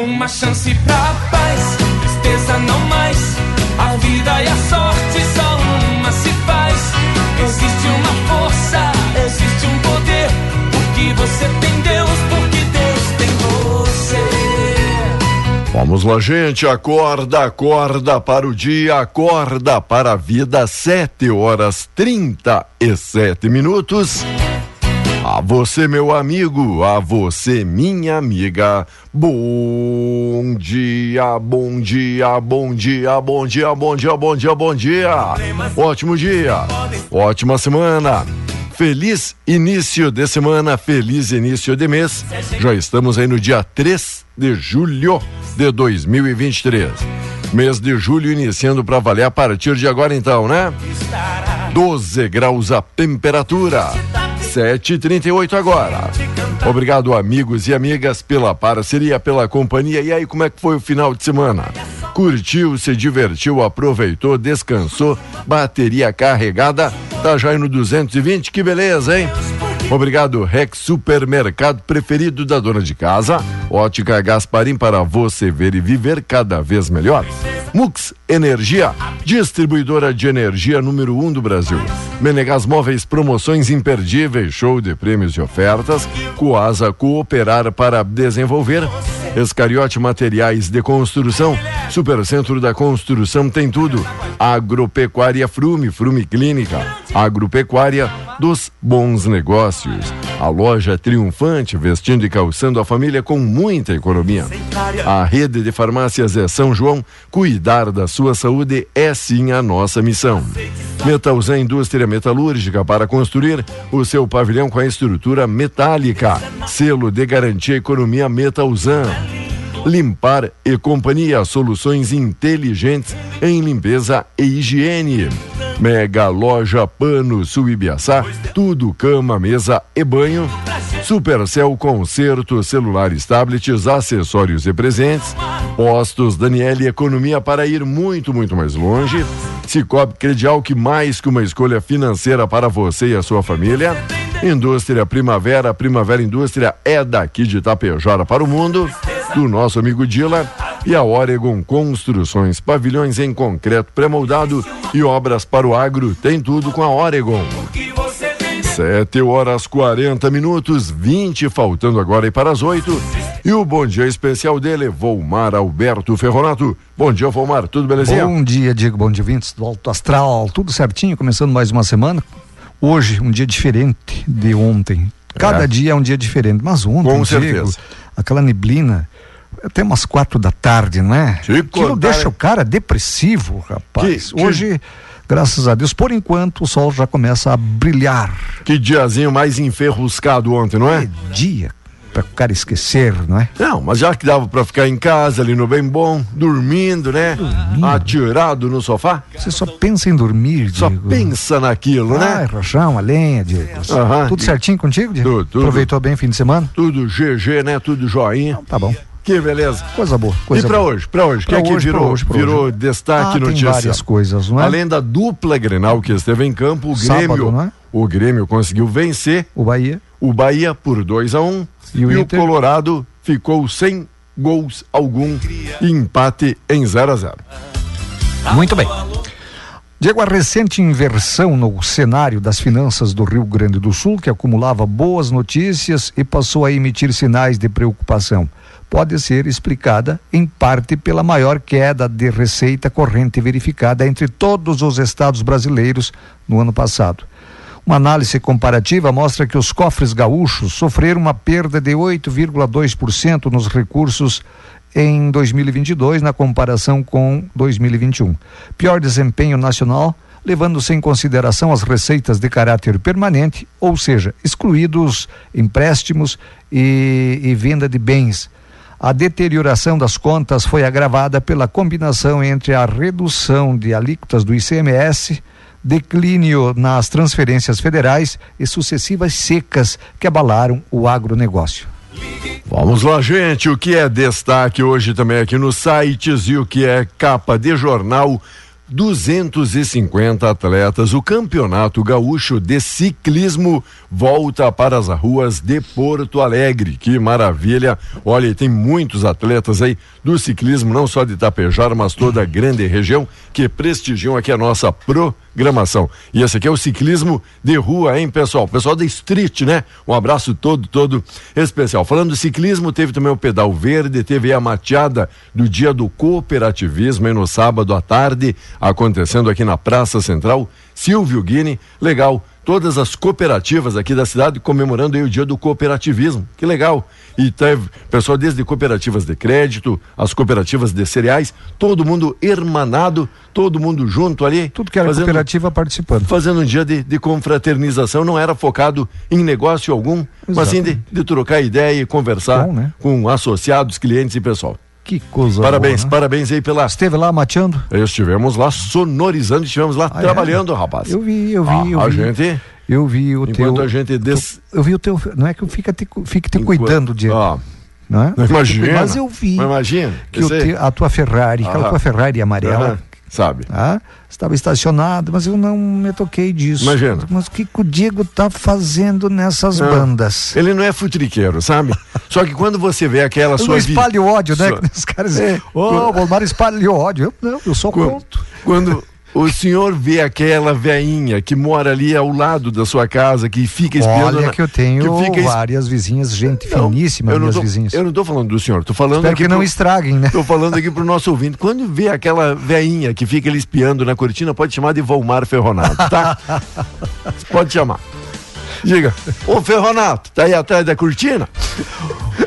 Uma chance pra paz, tristeza não mais. A vida e a sorte só uma se faz. Existe uma força, existe um poder. Porque você tem Deus, porque Deus tem você. Vamos lá, gente. Acorda, acorda para o dia, acorda para a vida. Sete horas trinta e sete minutos. A você, meu amigo, a você, minha amiga. Bom dia, bom dia, bom dia, bom dia, bom dia, bom dia, bom dia. Ótimo dia, ótima semana. Feliz início de semana, feliz início de mês. Já estamos aí no dia 3 de julho de 2023. Mês de julho iniciando para valer a partir de agora, então, né? 12 graus a temperatura. 7h38 agora. Obrigado, amigos e amigas, pela parceria, pela companhia. E aí, como é que foi o final de semana? Curtiu, se divertiu, aproveitou, descansou, bateria carregada, tá já indo 220, que beleza, hein? Obrigado, Rex Supermercado preferido da dona de casa. Ótica Gasparim para você ver e viver cada vez melhor. Mux Energia, distribuidora de energia número um do Brasil. Menegas Móveis, promoções imperdíveis, show de prêmios e ofertas. Coasa Cooperar para desenvolver. Escariote Materiais de Construção. Supercentro da Construção tem tudo. Agropecuária Frume, Frume Clínica. Agropecuária dos bons negócios. A loja triunfante, vestindo e calçando a família com muita economia. A rede de farmácias é São João. Cuidar da sua saúde é sim a nossa missão. Metalzan Indústria Metalúrgica para construir o seu pavilhão com a estrutura metálica. Selo de garantia economia Metalzan. Limpar e Companhia, soluções inteligentes em limpeza e higiene. Mega Loja Pano Suibiaçá, tudo cama, mesa e banho. Supercel Concerto, celulares, tablets, acessórios e presentes. Postos Daniele Economia para ir muito, muito mais longe. Cicobi Credial, que mais que uma escolha financeira para você e a sua família. Indústria Primavera, Primavera Indústria é daqui de Itapejara para o mundo, do nosso amigo Dila e a Oregon Construções, pavilhões em concreto pré-moldado e obras para o agro, tem tudo com a Oregon. Sete horas 40 minutos, 20 faltando agora e para as oito. E o bom dia especial dele, Volmar Alberto Ferronato. Bom dia, Volmar, tudo belezinha? Bom dia, Diego, bom dia, vintes do Alto Astral, tudo certinho, começando mais uma semana. Hoje, um dia diferente de ontem. Cada É. dia é um dia diferente, mas ontem, Com Diego, certeza. aquela neblina, até umas quatro da tarde, não é? Te Aquilo contar, deixa o cara depressivo, rapaz. Que- que- Hoje, graças a Deus, por enquanto, o sol já começa a brilhar. Que diazinho mais enferruscado ontem, não é? É dia para o cara esquecer, não é? Não, mas já que dava pra ficar em casa ali no bem bom, dormindo, né? Atirado no sofá, Você só pensa em dormir, só Diego. pensa naquilo, Ai, né? rochão, a lenha, Diego. Aham. Tudo certinho contigo, Diego? Tudo, tudo. Aproveitou bem o fim de semana? Tudo GG, né? Tudo joinha. Tá bom. Que beleza. Coisa boa. Coisa e pra boa. hoje? Pra hoje? O que é que virou, hoje, virou hoje. destaque Ah, notícia? várias coisas, não é? Além da dupla Grenal que esteve em campo, o Sábado, Grêmio, é? o Grêmio conseguiu vencer O Bahia. o Bahia por 2 a 1 um, E o e o? Colorado ficou sem gols algum e empate em 0 a 0. Muito bem. Diego, a recente inversão no cenário das finanças do Rio Grande do Sul, que acumulava boas notícias e passou a emitir sinais de preocupação, pode ser explicada, em parte, pela maior queda de receita corrente verificada entre todos os estados brasileiros no ano passado. Uma análise comparativa mostra que os cofres gaúchos sofreram uma perda de 8,2% nos recursos em 2022 na comparação com 2021. Pior desempenho nacional, levando-se em consideração as receitas de caráter permanente, ou seja, excluídos empréstimos e, e venda de bens. A deterioração das contas foi agravada pela combinação entre a redução de alíquotas do ICMS, declínio nas transferências federais e sucessivas secas que abalaram o agronegócio. Vamos lá, gente. O que é destaque hoje também aqui nos sites e o que é capa de jornal? 250 atletas. O Campeonato Gaúcho de Ciclismo volta para as ruas de Porto Alegre. Que maravilha! Olha, tem muitos atletas aí do ciclismo, não só de Itapejara, mas toda a grande região que prestigiam aqui a nossa programação. E esse aqui é o ciclismo de rua, hein, pessoal? Pessoal da Street, né? Um abraço todo, todo especial. Falando do ciclismo, teve também o Pedal Verde, teve a mateada do dia do cooperativismo, aí no sábado à tarde, acontecendo aqui na Praça Central. Silvio Guini, legal. Todas as cooperativas aqui da cidade comemorando o dia do cooperativismo. Que legal. E teve pessoal desde cooperativas de crédito, as cooperativas de cereais, todo mundo hermanado, todo mundo junto ali. Tudo que era fazendo- cooperativa participando. fazendo um dia de, de confraternização, não era focado em negócio algum, mas sim de, de trocar ideia e conversar Bom, né? com associados, clientes e pessoal. Que coisa parabéns, boa, né? parabéns aí pela. Esteve lá mateando? Estivemos lá sonorizando, estivemos lá Ah, é? trabalhando, rapaz. Eu vi, eu vi, Ah, eu a vi. gente, Eu vi o enquanto teu. a gente des... Eu vi o teu. Não é que eu fique te, fique te enquanto- cuidando, Diego. Ah, não é? não imagina. Mas eu vi Mas imagina. que teu- a tua Ferrari, aquela tua Ferrari amarela, sabe? tá? estava estacionada, mas eu não me toquei disso. Imagina. Mas o que, que o Diego tá fazendo nessas Não. bandas? Ele não é futriqueiro, sabe? Só que quando você vê aquela Eu sua não vi- espalho ódio, né? sua- Que Os caras É. dizem, ô, o Bolmar espalhou ódio. Eu não, eu só Quando, conto. quando o senhor vê aquela veinha que mora ali ao lado da sua casa, que fica espiando. Olha na- que eu tenho que fica várias vizinhas, gente Não, finíssima, eu não minhas tô, vizinhas. Eu não tô falando do senhor, tô falando Espero aqui que não pro- estraguem, né? Tô falando aqui pro nosso ouvinte. Quando vê aquela veinha que fica ali espiando na cortina, pode chamar de Volmar Ferronato, tá? pode chamar. Diga, ô Ferronato, tá aí atrás da cortina?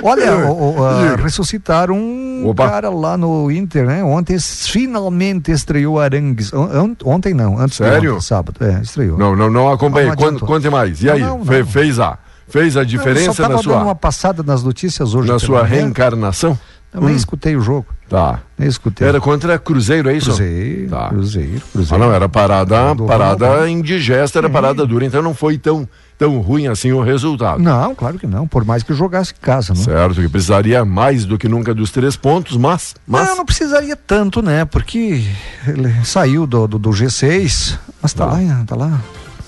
Olha, o- o- ah, Diga. ressuscitaram um Opa. cara lá no Inter, né? Ontem finalmente estreou Arangues. On- on- Ontem não, antes de Sério? ontem, sábado. É, estreou. Não, não, não acompanhei. Não Conte, adiantou. conte mais. E aí? não, Fe- não. fez a fez a diferença só tava na dando uma sua passada nas notícias hoje. na sua manhã. reencarnação? Eu nem Hum. escutei o jogo. Tá. Nem escutei. Era contra Cruzeiro, é isso? Cruzeiro, Tá. Cruzeiro, Ah, Cruzeiro. não, era parada, parada Ronaldo. indigesta, era parada dura, então não foi tão, tão ruim assim o resultado. Não, claro que não. Por mais que jogasse em casa, não. Certo, que precisaria mais do que nunca dos três pontos, mas. mas Não, não precisaria tanto, né? Porque ele saiu do, do, do G6, mas tá, Tá. lá, tá lá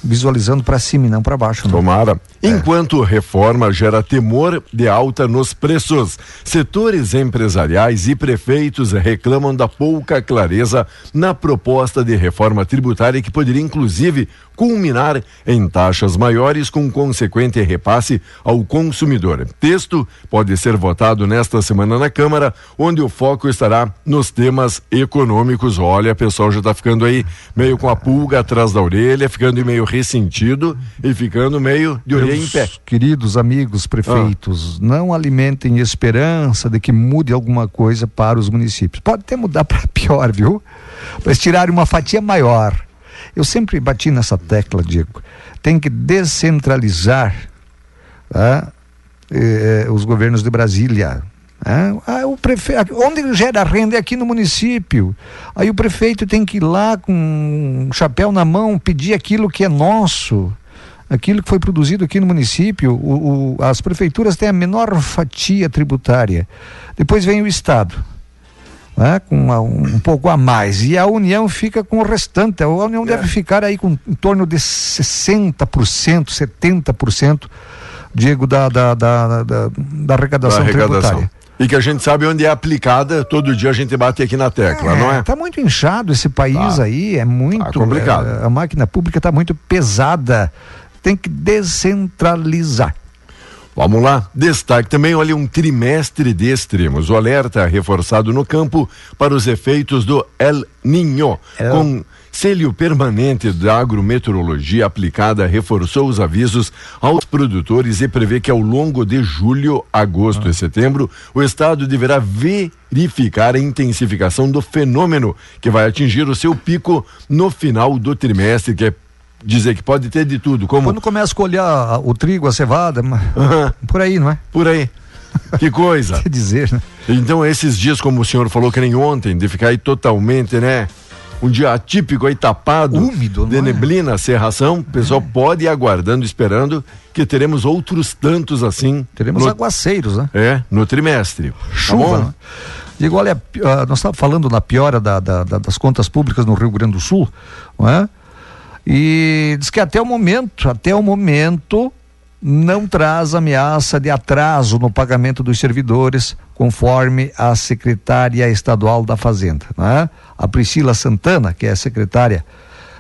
visualizando pra cima e não pra baixo. Né? Tomara. É. Enquanto reforma gera temor de alta nos preços, setores empresariais e prefeitos reclamam da pouca clareza na proposta de reforma tributária que poderia inclusive culminar em taxas maiores com consequente repasse ao consumidor. Texto pode ser votado nesta semana na Câmara, onde o foco estará nos temas econômicos. Olha, pessoal já está ficando aí meio com a pulga atrás da orelha, ficando meio ressentido e ficando meio de orelha em pé. Meus queridos amigos prefeitos, não alimentem esperança de que mude alguma coisa para os municípios. Pode até mudar para pior, viu? Mas tirarem uma fatia maior. Eu sempre bati nessa tecla, Diego. Tem que descentralizar tá? Os governos de Brasília. né? Ah, o onde gera renda é aqui no município. Aí o prefeito tem que ir lá com um chapéu na mão pedir aquilo que é nosso. aquilo que foi produzido aqui no município, o, o, as prefeituras têm a menor fatia tributária. Depois vem o Estado. Né, com uma, um, pouco a mais. E a União fica com o restante. A União é. deve ficar aí com em torno de 60%, 70%, Diego, da, da, da, da, da arrecadação, da arrecadação tributária. E que a gente sabe onde é aplicada, todo dia a gente bate aqui na tecla, é, não é? Tá muito inchado esse país tá. aí, é muito tá complicado. É, a máquina pública está muito pesada. Tem que descentralizar. Vamos lá, destaque também, olha, um trimestre de extremos. O alerta é reforçado no campo para os efeitos do El Ninho, El... com Célio Permanente da Agrometeorologia Aplicada reforçou os avisos aos produtores e prevê que ao longo de julho, agosto ah. e setembro, o estado deverá verificar a intensificação do fenômeno, que vai atingir o seu pico no final do trimestre, que é dizer que pode ter de tudo. Como... Quando começa a colher o trigo, a cevada, por aí, não é? Por aí. Que coisa. Quer dizer, né? Então, esses dias, como o senhor falou que nem ontem, de ficar aí totalmente, né? um dia atípico aí tapado, úmido, de é? neblina, serração, o pessoal é. pode ir aguardando, esperando que teremos outros tantos assim. Teremos no... aguaceiros, né? É, no trimestre. Tá Chuva. Tá Digo, olha, uh, nós estávamos falando na piora da, da, da, das contas públicas no Rio Grande do Sul, não é? E diz que até o momento, até o momento, não traz ameaça de atraso no pagamento dos servidores, conforme a secretária estadual da Fazenda. Né? A Priscila Santana, que é secretária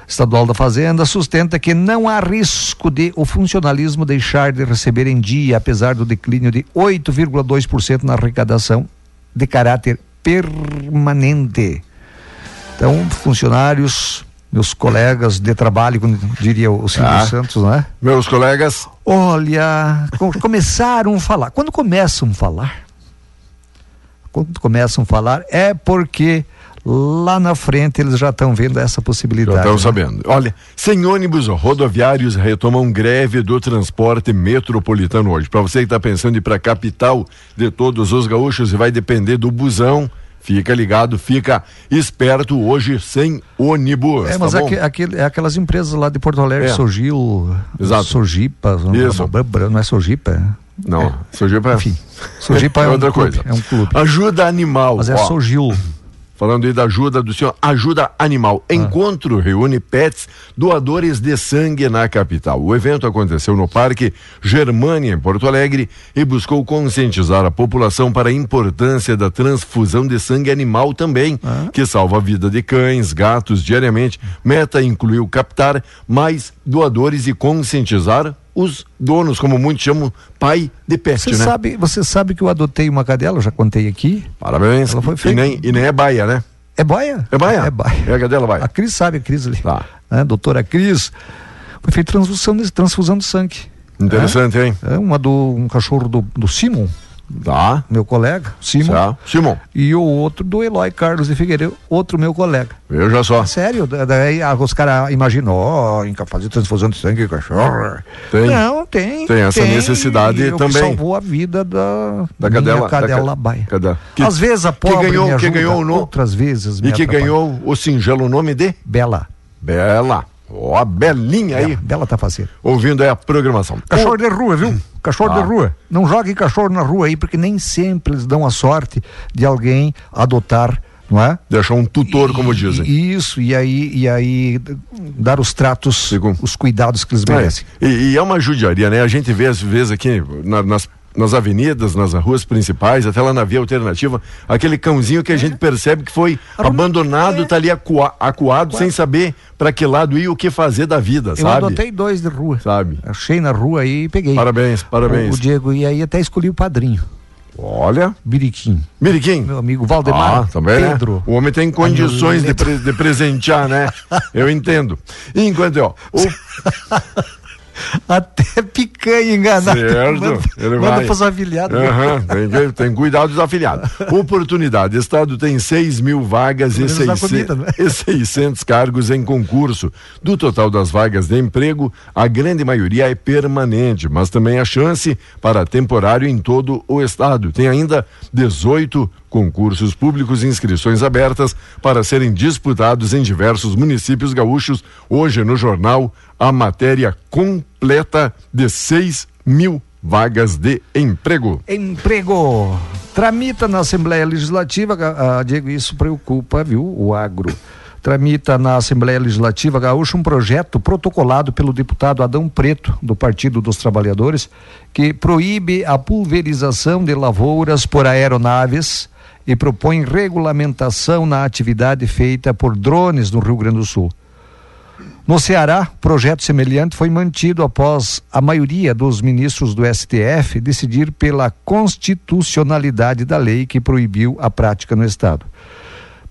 estadual da Fazenda, sustenta que não há risco de o funcionalismo deixar de receber em dia, apesar do declínio de 8,2% na arrecadação de caráter permanente. Então, funcionários meus colegas de trabalho, como diria o Silvio ah, Santos, né? Meus colegas. Olha, começaram a falar. Quando começam a falar, quando começam a falar, é porque lá na frente eles já estão vendo essa possibilidade. Já estão né? sabendo. Olha, sem ônibus rodoviários retomam greve do transporte metropolitano hoje. Para você que está pensando em ir para a capital de todos os gaúchos e vai depender do busão Fica ligado, fica esperto hoje sem ônibus. É, mas tá é, aquele, é aquelas empresas lá de Porto Alegre, é. Sogil, Exato. Sojipa, Isso. não é Sojipa? Não, é. Sojipa é. Enfim, Sojipa é, é outra um clube, coisa. É um clube. Ajuda animal. Mas é Ó. Sogil. Falando aí da ajuda do senhor, ajuda animal. Ah. Encontro reúne pets doadores de sangue na capital. O evento aconteceu no Parque Germânia, em Porto Alegre, e buscou conscientizar a população para a importância da transfusão de sangue animal também, ah. que salva a vida de cães, gatos diariamente. Meta incluiu captar mais doadores e conscientizar os donos, como muitos chamam, pai de peste, você né? Sabe, você sabe que eu adotei uma cadela, eu já contei aqui. Parabéns. Ela foi feita. E nem, e nem é baia, né? É baia? É baia? É baia. É a cadela baia. A Cris sabe, a Cris ali. Tá. Né? Doutora Cris. Foi feita transfusão transfusão de sangue. Interessante, é? hein? É uma do um cachorro do, do Simon. Tá. Meu colega, Simon. Tá. Simon. E o outro do Eloy Carlos de Figueiredo, outro meu colega. Veja só. Sério, daí os caras imaginam, ó, oh, fazer transfusão de sangue cachorro. Tem. Não, tem. Tem essa tem, necessidade também. salvou a vida da, da cadela, cadela da, baia. Cadela. Que, Às vezes a pobre que ganhou, me ajuda, que ganhou o nome. outras vezes E que atrapalha. ganhou o singelo nome de? Bela. Bela. Ó, a belinha aí. Bela tá fazendo. Ouvindo aí a programação. Cachorro de rua, viu? Cachorro ah. de rua. Não jogue cachorro na rua aí, porque nem sempre eles dão a sorte de alguém adotar não é? Deixar um tutor, como dizem. Isso, e aí, e aí dar os tratos, Segundo. os cuidados que eles é, merecem. É. E, e, é uma judiaria, né? A gente vê às vezes aqui na, nas nas avenidas, nas ruas principais, até lá na via alternativa, aquele cãozinho que a é. gente percebe que foi abandonado, é. tá ali acua, acuado, sem saber para que lado ir o que fazer da vida, Eu sabe? Eu adotei dois de rua. Sabe? Achei na rua e peguei. Parabéns, parabéns. O, o Diego, e aí até escolhi o padrinho. Olha. Biriquim. Biriquim. Meu amigo Valdemar. Ah, também, né? Pedro. Né? O homem tem condições de, pre de presentear, né? Eu entendo. Enquanto, ó. O... Até picanha enganada. Certo. Manda, ele manda vai. pros afiliados. Uhum, tem, tem cuidado dos afiliados. Oportunidade. Estado tem 6 mil vagas e, 600, comida, né? e 600 cargos em concurso. Do total das vagas de emprego, a grande maioria é permanente, mas também há chance para temporário em todo o estado. Tem ainda 18 concursos públicos e inscrições abertas para serem disputados em diversos municípios gaúchos. Hoje no jornal a matéria completa de 6 mil vagas de emprego. Emprego. Tramita na Assembleia Legislativa, ah, Diego, isso preocupa, viu, o agro. Tramita na Assembleia Legislativa Gaúcha um projeto protocolado pelo deputado Adão Preto, do Partido dos Trabalhadores, que proíbe a pulverização de lavouras por aeronaves e propõe regulamentação na atividade feita por drones no Rio Grande do Sul. No Ceará, projeto semelhante foi mantido após a maioria dos ministros do STF decidir pela constitucionalidade da lei que proibiu a prática no Estado.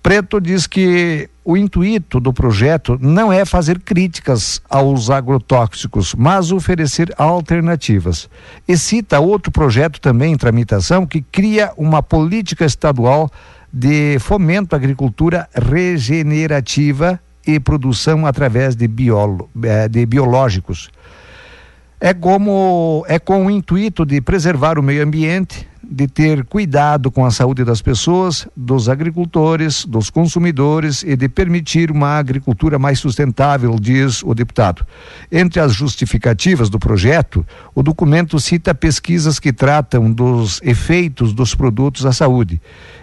Preto diz que o intuito do projeto não é fazer críticas aos agrotóxicos, mas oferecer alternativas. E cita outro projeto também em tramitação que cria uma política estadual de fomento à agricultura regenerativa e produção através de, biolo, eh, de biológicos. É como é com o intuito de preservar o meio ambiente, de ter cuidado com a saúde das pessoas, dos agricultores, dos consumidores e de permitir uma agricultura mais sustentável, diz o deputado. Entre as justificativas do projeto, o documento cita pesquisas que tratam dos efeitos dos produtos à saúde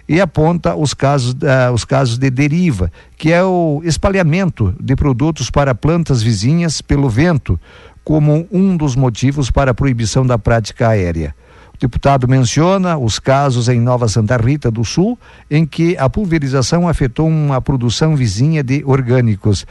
e aponta os casos, uh, os casos de deriva, que é o espalhamento de produtos para plantas vizinhas pelo vento, como um dos motivos para a proibição da prática aérea deputado menciona os casos em Nova Santa Rita do Sul, em que a pulverização afetou uma produção vizinha de orgânicos.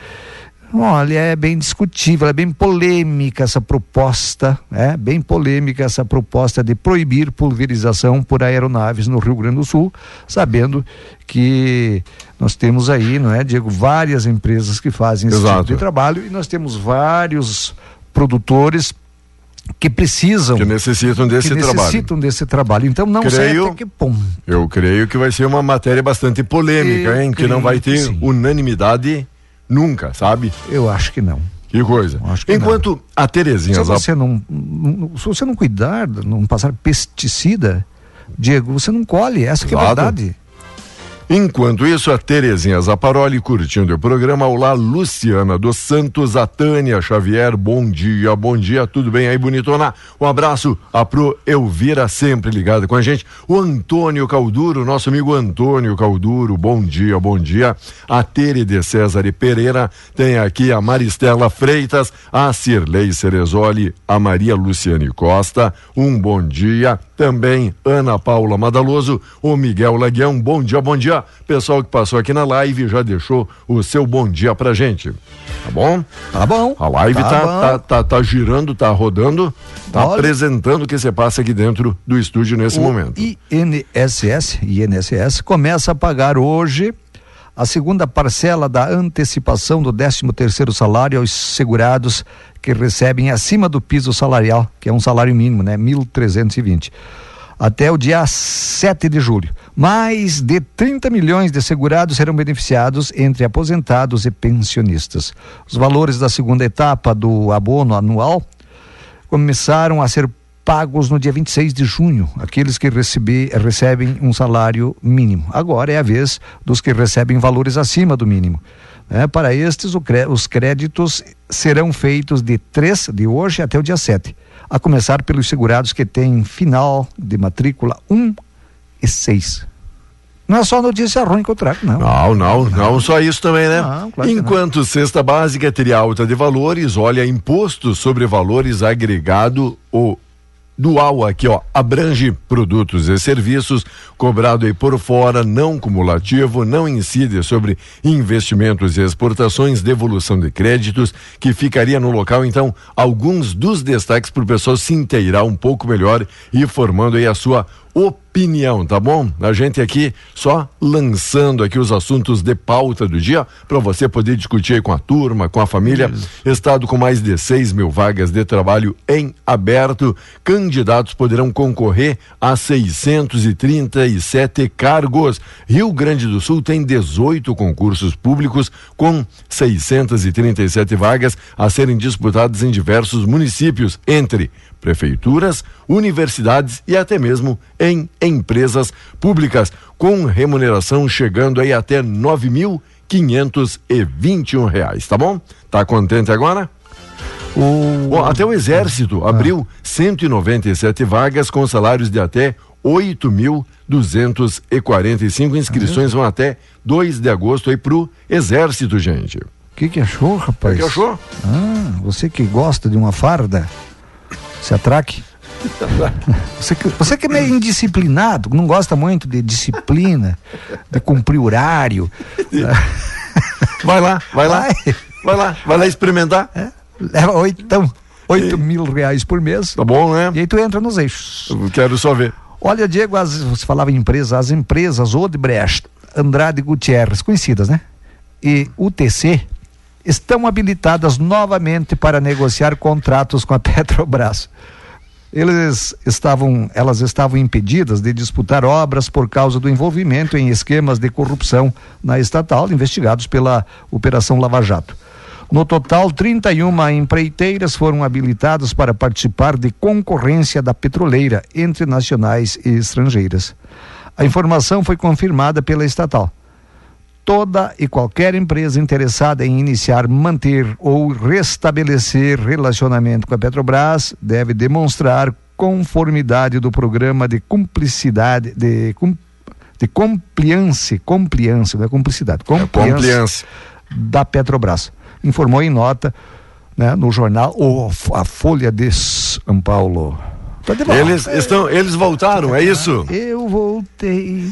Olha, é bem discutível, é bem polêmica essa proposta, é bem polêmica essa proposta de proibir pulverização por aeronaves no Rio Grande do Sul, sabendo que nós temos aí, não é, Diego, várias empresas que fazem esse Exato. tipo de trabalho e nós temos vários produtores que precisam que necessitam desse que trabalho. necessitam desse trabalho. Então não sei Creio- até que ponto. Eu creio que vai ser uma matéria bastante polêmica, Eu hein? Que não vai ter sim. unanimidade nunca, sabe? Eu acho que não. Que coisa. Acho que Enquanto a Terezinha Se você não, não- se você não cuidar, não passar pesticida, Diego, você não colhe. Essa que é a verdade. Enquanto isso, a Terezinha Zaparoli curtindo o programa. Olá, Luciana dos Santos, a Tânia Xavier, bom dia, bom dia, tudo bem aí, bonitona? Um abraço a pro Elvira, sempre ligada com a gente. O Antônio Calduro, nosso amigo Antônio Calduro, bom dia, bom dia. A Tere de César e Pereira, tem aqui a Maristela Freitas, a Cirlei Cerezoli, a Maria Luciane Costa, um bom dia. Também Ana Paula Madaloso, o Miguel Laguião, bom dia, bom dia. Pessoal que passou aqui na live já deixou o seu bom dia pra gente. Tá bom? Tá bom. A live Tá tá, tá, tá, tá girando, tá rodando, tá Olha. apresentando o que você passa aqui dentro do estúdio nesse o momento. INSS, INSS começa a pagar hoje a segunda parcela da antecipação do 13 terceiro salário aos segurados que recebem acima do piso salarial, que é um salário mínimo, né, 1.320. Até o dia 7 de julho. Mais de 30 milhões de segurados serão beneficiados entre aposentados e pensionistas. Os valores da segunda etapa do abono anual começaram a ser pagos no dia 26 de junho, aqueles que recebem um salário mínimo. Agora é a vez dos que recebem valores acima do mínimo. né? para estes, o os créditos serão feitos de 3 de hoje até o dia 7, a começar pelos segurados que têm final de matrícula 1 e 6. Não é só notícia ruim que eu trago, não. Não, não, não só isso também, né? Não, claro Enquanto cesta básica teria alta de valores, olha, imposto sobre valores agregado, o dual aqui, ó, abrange produtos e serviços, cobrado aí por fora, não cumulativo, não incide sobre investimentos e exportações, devolução de créditos, que ficaria no local, então, alguns dos destaques para o pessoal se inteirar um pouco melhor e formando aí a sua opinião, tá bom? A gente aqui só lançando aqui os assuntos de pauta do dia para você poder discutir aí com a turma, com a família. Estado com mais de 6 mil vagas de trabalho em aberto. Candidatos poderão concorrer a 637 cargos. Rio Grande do Sul tem 18 concursos públicos com 637 vagas a serem disputadas em diversos municípios, entre prefeituras, universidades e até mesmo em empresas públicas, com remuneração chegando aí até nove mil quinhentos e vinte e um reais, tá bom? Tá contente agora? O... Bom, até o Exército ah. abriu 197 vagas com salários de até 8.245 inscrições vão até 2 de agosto aí pro Exército, gente. O que que achou, rapaz? O que achou? Ah, você que gosta de uma farda, se atraque. Você que, você que é meio indisciplinado, não gosta muito de disciplina, de cumprir horário. Vai lá, vai lá. Vai, lá, vai lá experimentar. É, leva oito, então, oito mil reais por mês. Tá bom, né? E aí tu entra nos eixos. Eu quero só ver. Olha, Diego, as, você falava em empresas, as empresas Odebrecht, Andrade Gutierrez, conhecidas, né? E UTC estão habilitadas novamente para negociar contratos com a Petrobras. Eles estavam, elas estavam impedidas de disputar obras por causa do envolvimento em esquemas de corrupção na estatal, investigados pela Operação Lava Jato. No total, 31 empreiteiras foram habilitadas para participar de concorrência da petroleira entre nacionais e estrangeiras. A informação foi confirmada pela estatal toda e qualquer empresa interessada em iniciar, manter ou restabelecer relacionamento com a Petrobras deve demonstrar conformidade do programa de cumplicidade de, de compliance, compliance, não é cumplicidade, compliance, é compliance. da Petrobras. Informou em nota né, no jornal o, a Folha de São Paulo. Tá eles estão, eles voltaram, é isso? Eu voltei.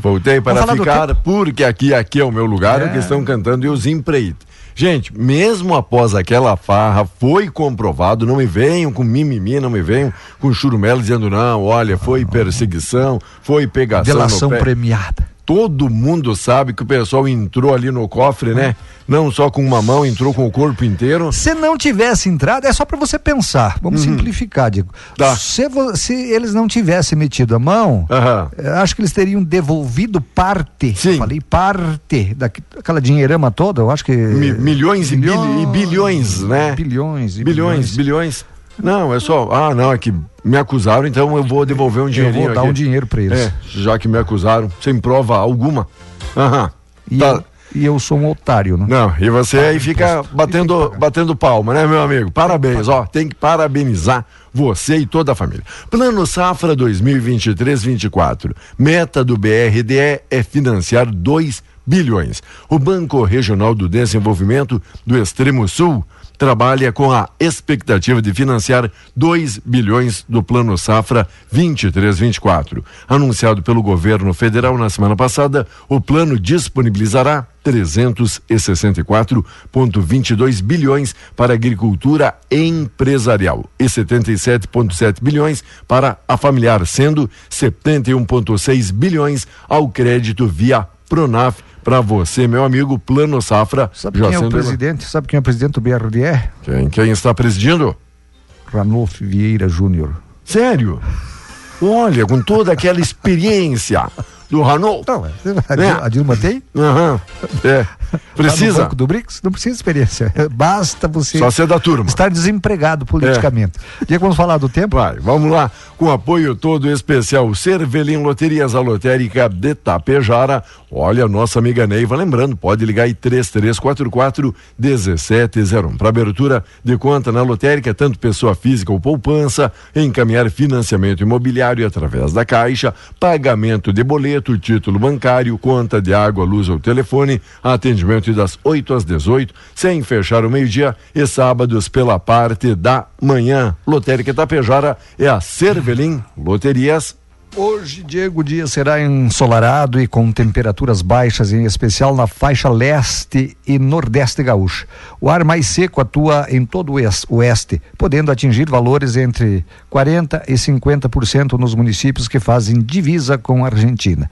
Voltei para ficar, porque aqui, aqui é o meu lugar, é. que estão cantando e os empreitos. Gente, mesmo após aquela farra, foi comprovado, não me venham com mimimi, não me venham com churumelo dizendo, não, olha, foi perseguição, foi pegação. Delação premiada todo mundo sabe que o pessoal entrou ali no cofre, né? Não só com uma mão, entrou com o corpo inteiro. Se não tivesse entrado, é só para você pensar. Vamos uhum. simplificar, Diego. Tá. Se, se, eles não tivessem metido a mão, uhum. acho que eles teriam devolvido parte. Sim. Falei parte daquela dinheirama toda, eu acho que. Mi, milhões, e, e bilhões, né? Bilhões e bilhões. Bilhões, bilhões. Não, é só. Ah, não, é que me acusaram, então eu vou devolver um dinheirinho. Eu vou dar aqui. um dinheiro para eles. É, já que me acusaram, sem prova alguma. Aham. E, tá. eu, e eu sou um otário, né? Não, e você aí fica batendo, batendo palma, né, meu amigo? Parabéns, ó. Tem que parabenizar você e toda a família. Plano Safra 2023-24. Meta do BRDE é financiar 2 bilhões. O Banco Regional do Desenvolvimento do Extremo Sul trabalha com a expectativa de financiar 2 bilhões do Plano Safra 23-24. Anunciado pelo governo federal na semana passada, o plano disponibilizará 364,22 bilhões para agricultura empresarial e 77,7 bilhões para a familiar, sendo 71,6 bilhões ao crédito via Pronaf para você, meu amigo Plano Safra. Sabe quem é o presidente? Sabe quem é o presidente do BRDE? Quem, quem está presidindo? Ranolfo Vieira Júnior. Sério? Olha, com toda aquela experiência do Ranolfo. Não, a, né? a Dilma tem? Aham. Uhum. É. Precisa. Tá do BRICS? Não precisa experiência. Basta você. Só ser da turma. Estar desempregado politicamente. É. Que vamos falar do tempo? Vai, vamos lá. Com apoio todo especial Cervelim Loterias, a lotérica de Tapejara. Olha, nossa amiga Neiva, lembrando, pode ligar aí 3344 1701. Para abertura de conta na lotérica, tanto pessoa física ou poupança, encaminhar financiamento imobiliário através da Caixa, pagamento de boleto, título bancário, conta de água, luz ou telefone, atendimento das 8 às 18, sem fechar o meio-dia e sábados pela parte da manhã. Lotérica Itapejara é a Cervelim Loterias Hoje, Diego, o dia será ensolarado e com temperaturas baixas, em especial na faixa leste e nordeste gaúcha. O ar mais seco atua em todo o oeste, podendo atingir valores entre 40% e 50% nos municípios que fazem divisa com a Argentina.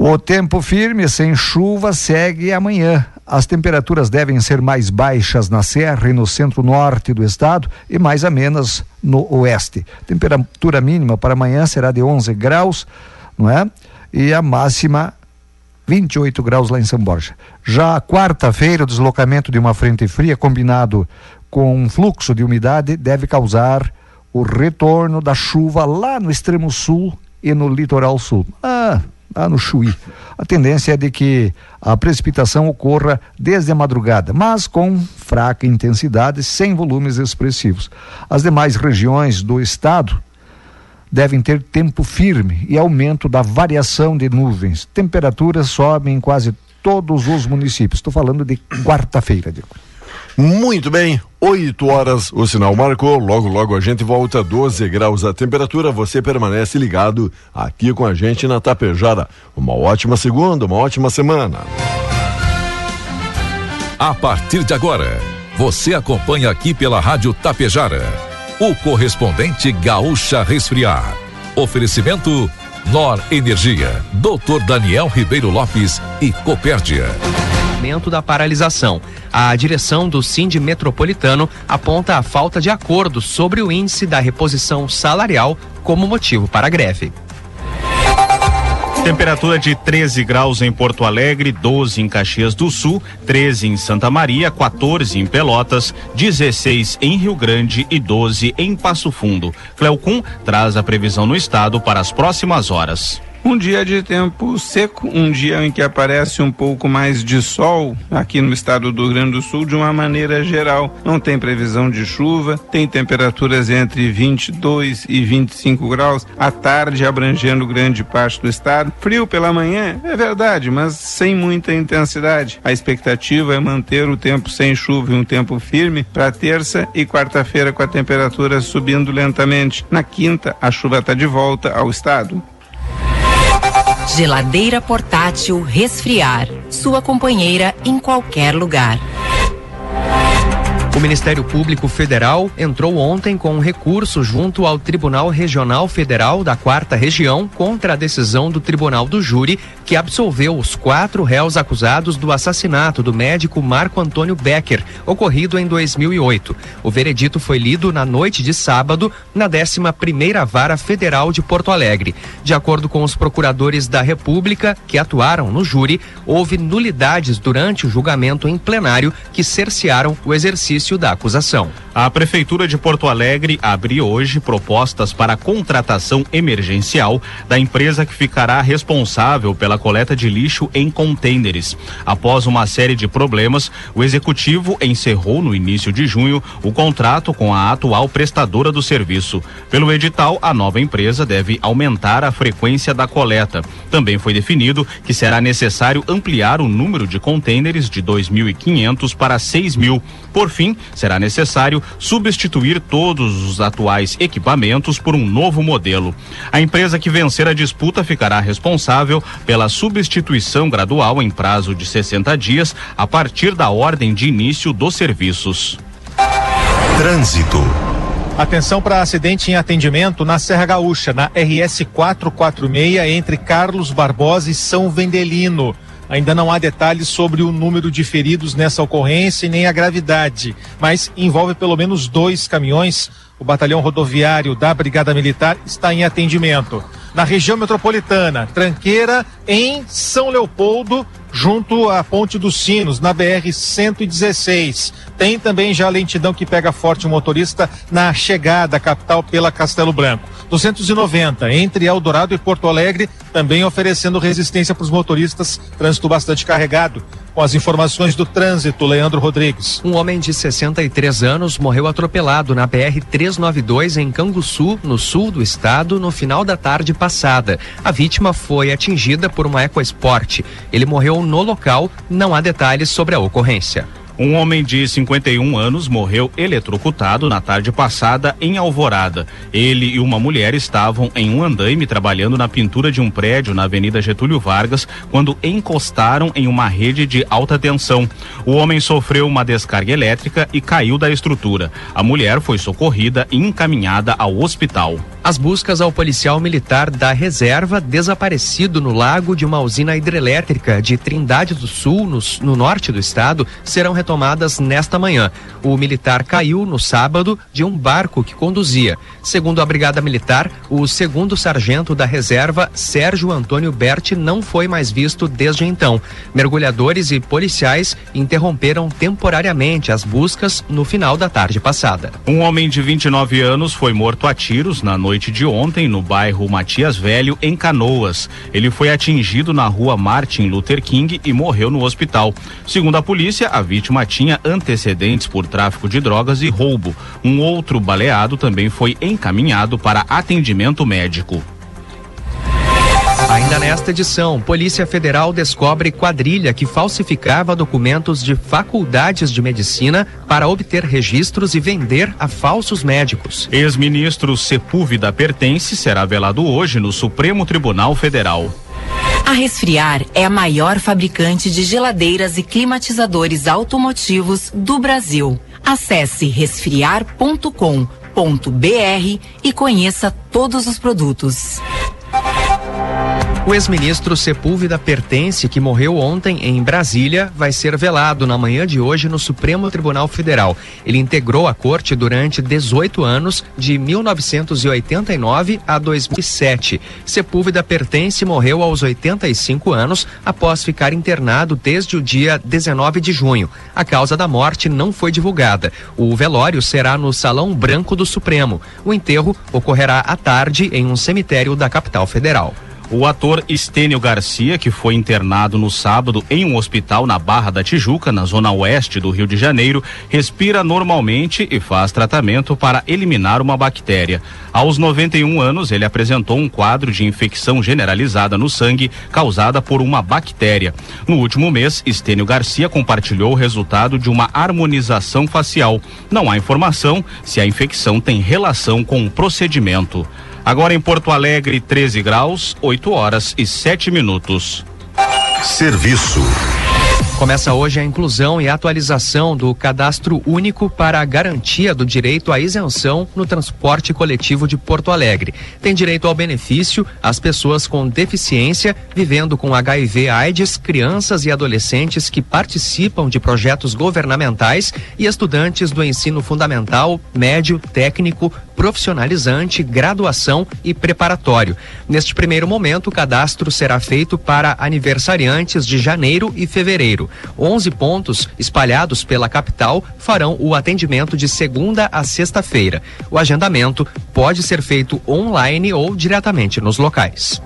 O tempo firme, sem chuva, segue amanhã. As temperaturas devem ser mais baixas na serra e no centro-norte do estado e mais amenas no oeste. Temperatura mínima para amanhã será de 11 graus, não é? E a máxima 28 graus lá em São Borja. Já quarta-feira, o deslocamento de uma frente fria combinado com um fluxo de umidade deve causar o retorno da chuva lá no extremo sul e no litoral sul. Ah, lá no Chuí. A tendência é de que a precipitação ocorra desde a madrugada, mas com fraca intensidade, sem volumes expressivos. As demais regiões do estado devem ter tempo firme e aumento da variação de nuvens. Temperaturas sobem em quase todos os municípios. Estou falando de quarta-feira, Diego. Muito bem, 8 horas, o sinal marcou. Logo, logo a gente volta 12 graus a temperatura. Você permanece ligado aqui com a gente na Tapejara. Uma ótima segunda, uma ótima semana. A partir de agora, você acompanha aqui pela Rádio Tapejara o correspondente Gaúcha Resfriar. Oferecimento Nor Energia, Dr. Daniel Ribeiro Lopes e Copérdia da paralisação. A direção do Sind Metropolitano aponta a falta de acordo sobre o índice da reposição salarial como motivo para a greve. Temperatura de 13 graus em Porto Alegre, 12 em Caxias do Sul, 13 em Santa Maria, 14 em Pelotas, 16 em Rio Grande e 12 em Passo Fundo. Cleocum traz a previsão no estado para as próximas horas. Um dia de tempo seco, um dia em que aparece um pouco mais de sol aqui no estado do Rio Grande do Sul de uma maneira geral. Não tem previsão de chuva, tem temperaturas entre 22 e 25 graus, à tarde abrangendo grande parte do estado. Frio pela manhã, é verdade, mas sem muita intensidade. A expectativa é manter o tempo sem chuva e um tempo firme para terça e quarta-feira com a temperatura subindo lentamente. Na quinta, a chuva está de volta ao estado. Geladeira portátil Resfriar. Sua companheira em qualquer lugar. O Ministério Público Federal entrou ontem com um recurso junto ao Tribunal Regional Federal da Quarta Região contra a decisão do Tribunal do Júri que absolveu os quatro réus acusados do assassinato do médico Marco Antônio Becker, ocorrido em 2008. O veredito foi lido na noite de sábado na 11ª Vara Federal de Porto Alegre. De acordo com os procuradores da República que atuaram no júri, houve nulidades durante o julgamento em plenário que cercearam o exercício da acusação. A Prefeitura de Porto Alegre abre hoje propostas para a contratação emergencial da empresa que ficará responsável pela coleta de lixo em contêineres. Após uma série de problemas, o executivo encerrou no início de junho o contrato com a atual prestadora do serviço. Pelo edital, a nova empresa deve aumentar a frequência da coleta. Também foi definido que será necessário ampliar o número de contêineres de 2.500 para 6 mil. Por fim, será necessário substituir todos os atuais equipamentos por um novo modelo. A empresa que vencer a disputa ficará responsável pela substituição gradual em prazo de 60 dias a partir da ordem de início dos serviços. Trânsito. Atenção para acidente em atendimento na Serra Gaúcha, na RS 446, entre Carlos Barbosa e São Vendelino. Ainda não há detalhes sobre o número de feridos nessa ocorrência e nem a gravidade, mas envolve pelo menos dois caminhões. O batalhão rodoviário da Brigada Militar está em atendimento. Na região metropolitana, Tranqueira, em São Leopoldo, junto à Ponte dos Sinos, na BR 116. Tem também já lentidão que pega forte o motorista na chegada à capital pela Castelo Branco. 290 entre Eldorado e Porto Alegre, também oferecendo resistência para os motoristas, trânsito bastante carregado. Com as informações do trânsito, Leandro Rodrigues. Um homem de 63 anos morreu atropelado na BR 392 em Canguçu, no sul do estado, no final da tarde passada. A vítima foi atingida por uma EcoSport. Ele morreu no local, não há detalhes sobre a ocorrência. Um homem de 51 anos morreu eletrocutado na tarde passada em Alvorada. Ele e uma mulher estavam em um andaime trabalhando na pintura de um prédio na Avenida Getúlio Vargas quando encostaram em uma rede de alta tensão. O homem sofreu uma descarga elétrica e caiu da estrutura. A mulher foi socorrida e encaminhada ao hospital. As buscas ao policial militar da reserva desaparecido no lago de uma usina hidrelétrica de Trindade do Sul, no, no norte do estado, serão retomadas nesta manhã. O militar caiu no sábado de um barco que conduzia. Segundo a Brigada Militar, o segundo sargento da reserva, Sérgio Antônio Berti, não foi mais visto desde então. Mergulhadores e policiais interromperam temporariamente as buscas no final da tarde passada. Um homem de 29 anos foi morto a tiros na noite de ontem no bairro Matias Velho, em Canoas. Ele foi atingido na rua Martin Luther King e morreu no hospital. Segundo a polícia, a vítima tinha antecedentes por tráfico de drogas e roubo. Um outro baleado também foi encaminhado para atendimento médico. Ainda nesta edição, Polícia Federal descobre quadrilha que falsificava documentos de faculdades de medicina para obter registros e vender a falsos médicos. Ex-ministro Sepúlveda Pertence será velado hoje no Supremo Tribunal Federal. A Resfriar é a maior fabricante de geladeiras e climatizadores automotivos do Brasil. Acesse resfriar.com.br e conheça todos os produtos. O ex-ministro Sepúlveda Pertence, que morreu ontem em Brasília, vai ser velado na manhã de hoje no Supremo Tribunal Federal. Ele integrou a corte durante 18 anos, de 1989 a 2007. Sepúlveda Pertence morreu aos 85 anos após ficar internado desde o dia 19 de junho. A causa da morte não foi divulgada. O velório será no Salão Branco do Supremo. O enterro ocorrerá à tarde em um cemitério da capital federal. O ator Estênio Garcia, que foi internado no sábado em um hospital na Barra da Tijuca, na zona oeste do Rio de Janeiro, respira normalmente e faz tratamento para eliminar uma bactéria. Aos 91 anos, ele apresentou um quadro de infecção generalizada no sangue causada por uma bactéria. No último mês, Estênio Garcia compartilhou o resultado de uma harmonização facial. Não há informação se a infecção tem relação com o procedimento. Agora em Porto Alegre, 13 graus, 8 horas e 7 minutos. Serviço. Começa hoje a inclusão e atualização do cadastro único para a garantia do direito à isenção no transporte coletivo de Porto Alegre. Tem direito ao benefício as pessoas com deficiência vivendo com HIV/AIDS, crianças e adolescentes que participam de projetos governamentais e estudantes do ensino fundamental, médio, técnico, profissionalizante, graduação e preparatório. Neste primeiro momento, o cadastro será feito para aniversariantes de janeiro e fevereiro. 11 pontos espalhados pela capital farão o atendimento de segunda a sexta-feira. O agendamento pode ser feito online ou diretamente nos locais.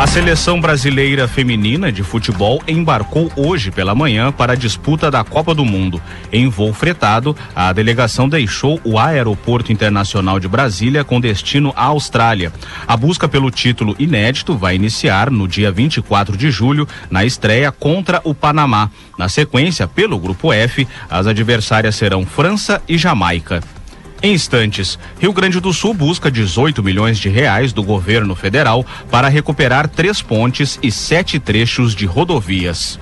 A seleção brasileira feminina de futebol embarcou hoje pela manhã para a disputa da Copa do Mundo. Em voo fretado, a delegação deixou o Aeroporto Internacional de Brasília com destino à Austrália. A busca pelo título inédito vai iniciar no dia 24 de julho, na estreia contra o Panamá. Na sequência, pelo Grupo F, as adversárias serão França e Jamaica. Em instantes, Rio Grande do Sul busca 18 milhões de reais do governo federal para recuperar três pontes e sete trechos de rodovias.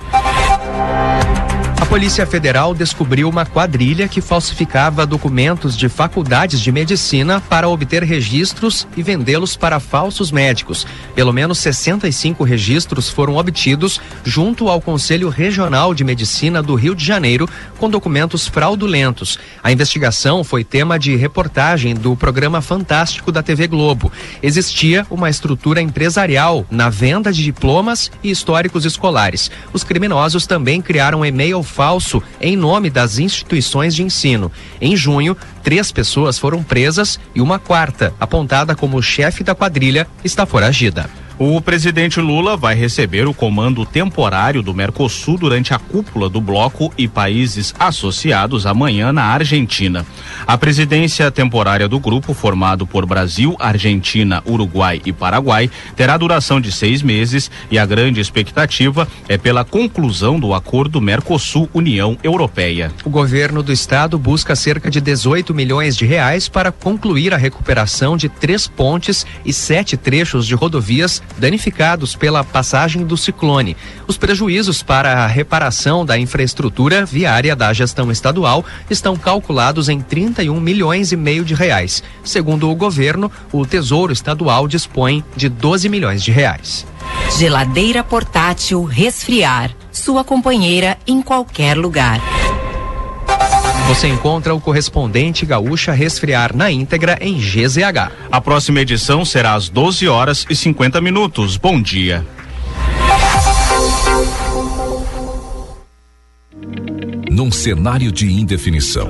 Polícia Federal descobriu uma quadrilha que falsificava documentos de faculdades de medicina para obter registros e vendê-los para falsos médicos. Pelo menos 65 registros foram obtidos junto ao Conselho Regional de Medicina do Rio de Janeiro com documentos fraudulentos. A investigação foi tema de reportagem do programa Fantástico da TV Globo. Existia uma estrutura empresarial na venda de diplomas e históricos escolares. Os criminosos também criaram e-mail falso em nome das instituições de ensino. Em junho, três pessoas foram presas e uma quarta, apontada como chefe da quadrilha, está foragida. O presidente Lula vai receber o comando temporário do Mercosul durante a cúpula do bloco e países associados amanhã na Argentina. A presidência temporária do grupo, formado por Brasil, Argentina, Uruguai e Paraguai, terá duração de seis meses e a grande expectativa é pela conclusão do acordo Mercosul-União Europeia. O governo do estado busca cerca de 18 milhões de reais para concluir a recuperação de três pontes e sete trechos de rodovias danificados pela passagem do ciclone. Os prejuízos para a reparação da infraestrutura viária da gestão estadual estão calculados em 31 milhões e meio de reais. Segundo o governo, o Tesouro Estadual dispõe de 12 milhões de reais. Geladeira portátil resfriar. Sua companheira em qualquer lugar. Você encontra o correspondente gaúcha resfriar na íntegra em GZH. A próxima edição será às 12 horas e 50 minutos. Bom dia. Num cenário de indefinição,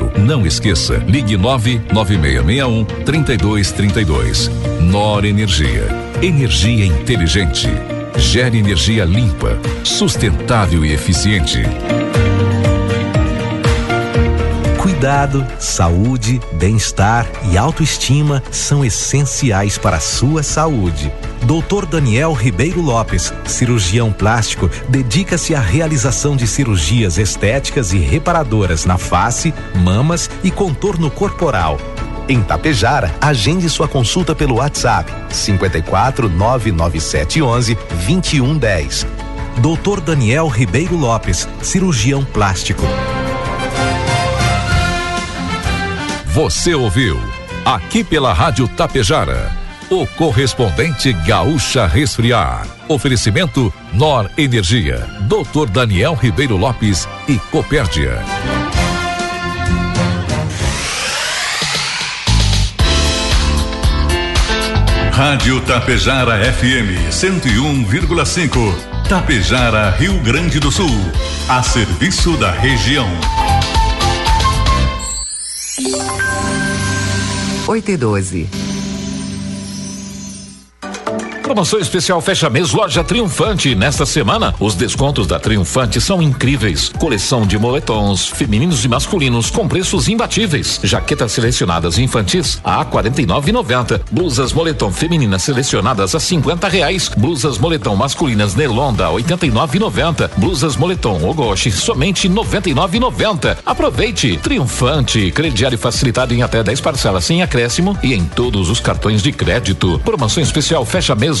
não esqueça, ligue 99661 3232. Nor Energia. Energia inteligente. Gere energia limpa, sustentável e eficiente. Cuidado, saúde, bem-estar e autoestima são essenciais para a sua saúde. Dr. Daniel Ribeiro Lopes, cirurgião plástico, dedica-se à realização de cirurgias estéticas e reparadoras na face, mamas e contorno corporal. Em Tapejara, agende sua consulta pelo WhatsApp 54 99711 2110. Dr. Daniel Ribeiro Lopes, cirurgião plástico. Você ouviu aqui pela Rádio Tapejara, o correspondente Gaúcha Resfriar. Oferecimento Nor Energia, Dr. Daniel Ribeiro Lopes e Copérdia. Rádio Tapejara FM 101,5. Tapejara, Rio Grande do Sul. A serviço da região. 8 e 12. Promoção especial fecha mês Loja Triunfante. Nesta semana, os descontos da Triunfante são incríveis. Coleção de moletons femininos e masculinos com preços imbatíveis. Jaquetas selecionadas infantis a 49,90. Blusas moletom femininas selecionadas a 50 reais. Blusas moletom masculinas Nelonda 89,90. Blusas moletom Ogoshi somente 99,90. Aproveite! Triunfante, crediário facilitado em até 10 parcelas sem acréscimo e em todos os cartões de crédito. Promoção especial fecha mês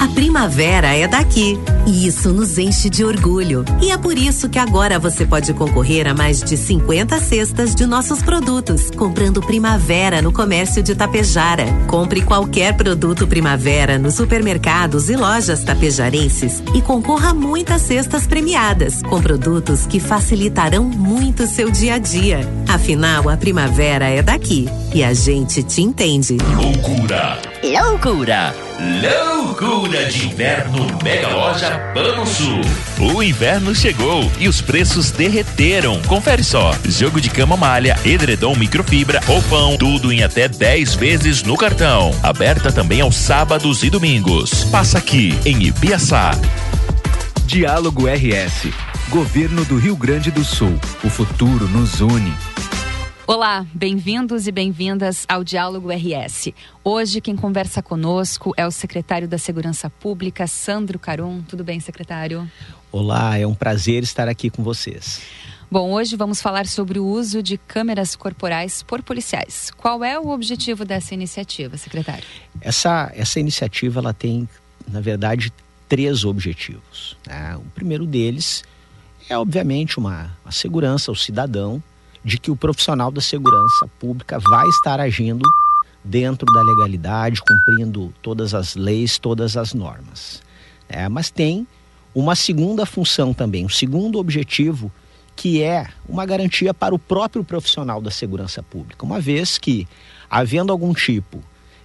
A primavera é daqui e isso nos enche de orgulho. E é por isso que agora você pode concorrer a mais de 50 cestas de nossos produtos, comprando Primavera no comércio de Tapejara. Compre qualquer produto Primavera nos supermercados e lojas tapejarenses e concorra a muitas cestas premiadas, com produtos que facilitarão muito seu dia a dia. Afinal, a primavera é daqui e a gente te entende. Loucura! Loucura! Loucura de inverno Mega Loja Pano Sul. O inverno chegou e os preços derreteram. Confere só: jogo de cama malha, edredom microfibra, roupão, tudo em até 10 vezes no cartão. Aberta também aos sábados e domingos. Passa aqui em Ibiaçá. Diálogo RS. Governo do Rio Grande do Sul. O futuro nos une. Olá, bem-vindos e bem-vindas ao Diálogo RS. Hoje quem conversa conosco é o secretário da Segurança Pública, Sandro Carum. Tudo bem, secretário? Olá, é um prazer estar aqui com vocês. Bom, hoje vamos falar sobre o uso de câmeras corporais por policiais. Qual é o objetivo dessa iniciativa, secretário? Essa, essa iniciativa ela tem, na verdade, três objetivos. Né? O primeiro deles é, obviamente, uma, uma segurança ao cidadão de que o profissional da segurança pública vai estar agindo dentro da legalidade, cumprindo todas as leis, todas as normas. É, mas tem uma segunda função também, um segundo objetivo, que é uma garantia para o próprio profissional da segurança pública, uma vez que, havendo algum tipo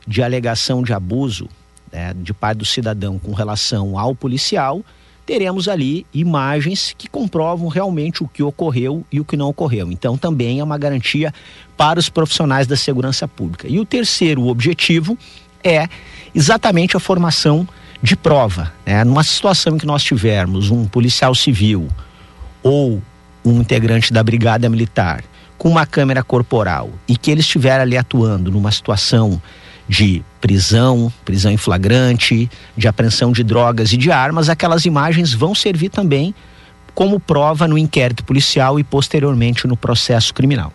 de alegação de abuso né, de parte do cidadão com relação ao policial, teremos ali imagens que comprovam realmente o que ocorreu e o que não ocorreu. Então, também é uma garantia para os profissionais da segurança pública. E o terceiro objetivo é exatamente a formação de prova. Né? Numa situação em que nós tivermos um policial civil ou um integrante da brigada militar com uma câmera corporal e que ele estiver ali atuando numa situação de prisão, prisão em flagrante, de apreensão de drogas e de armas, aquelas imagens vão servir também como prova no inquérito policial e posteriormente no processo criminal.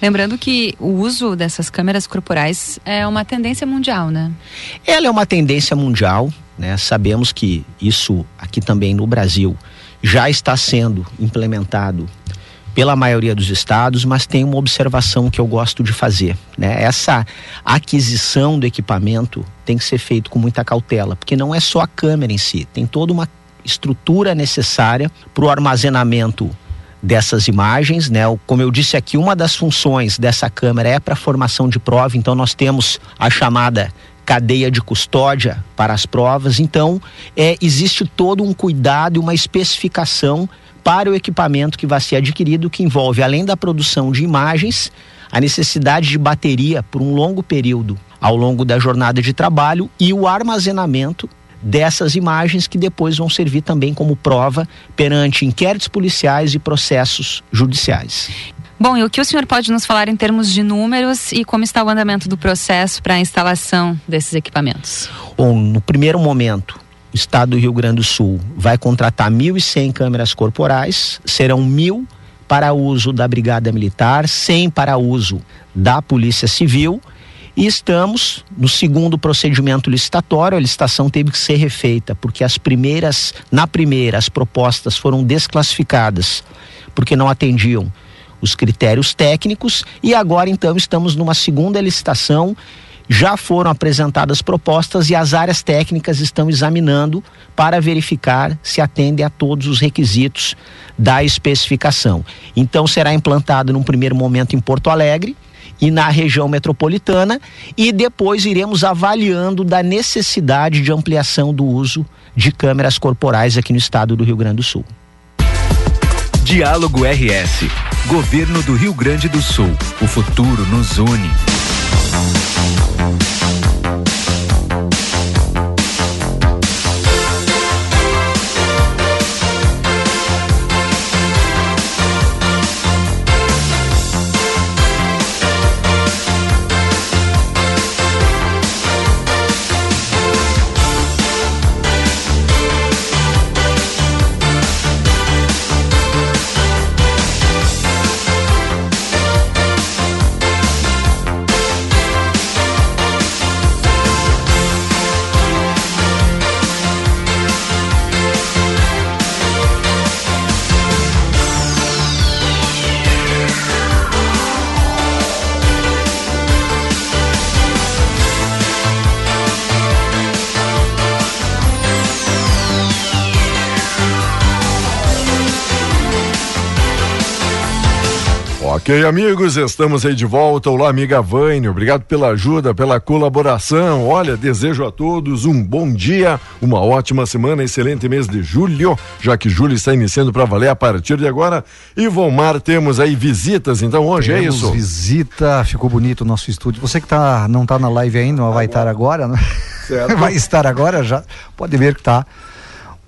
Lembrando que o uso dessas câmeras corporais é uma tendência mundial, né? Ela é uma tendência mundial, né? Sabemos que isso aqui também no Brasil já está sendo implementado pela maioria dos estados, mas tem uma observação que eu gosto de fazer, né? Essa aquisição do equipamento tem que ser feito com muita cautela, porque não é só a câmera em si, tem toda uma estrutura necessária para o armazenamento dessas imagens, né? Como eu disse aqui, uma das funções dessa câmera é para formação de prova, então nós temos a chamada cadeia de custódia para as provas. Então, é, existe todo um cuidado e uma especificação para o equipamento que vai ser adquirido, que envolve, além da produção de imagens, a necessidade de bateria por um longo período ao longo da jornada de trabalho e o armazenamento dessas imagens que depois vão servir também como prova perante inquéritos policiais e processos judiciais. Bom, e o que o senhor pode nos falar em termos de números e como está o andamento do processo para a instalação desses equipamentos? Bom, no primeiro momento, o Estado do Rio Grande do Sul vai contratar 1.100 câmeras corporais, serão mil para uso da Brigada Militar, 100 para uso da Polícia Civil. E estamos no segundo procedimento licitatório, a licitação teve que ser refeita, porque as primeiras, na primeira, as propostas foram desclassificadas, porque não atendiam os critérios técnicos, e agora então estamos numa segunda licitação já foram apresentadas propostas e as áreas técnicas estão examinando para verificar se atendem a todos os requisitos da especificação. Então será implantado num primeiro momento em Porto Alegre e na região metropolitana e depois iremos avaliando da necessidade de ampliação do uso de câmeras corporais aqui no estado do Rio Grande do Sul. Diálogo RS. Governo do Rio Grande do Sul. O futuro nos une. Ok, amigos, estamos aí de volta. Olá, amiga Vânia, obrigado pela ajuda, pela colaboração. Olha, desejo a todos um bom dia, uma ótima semana, excelente mês de julho, já que julho está iniciando para valer a partir de agora. E Vomar, temos aí visitas, então hoje temos é isso? visita, ficou bonito o nosso estúdio. Você que tá, não está na live ainda, mas vai estar agora, né? Certo. Vai estar agora já, pode ver que tá.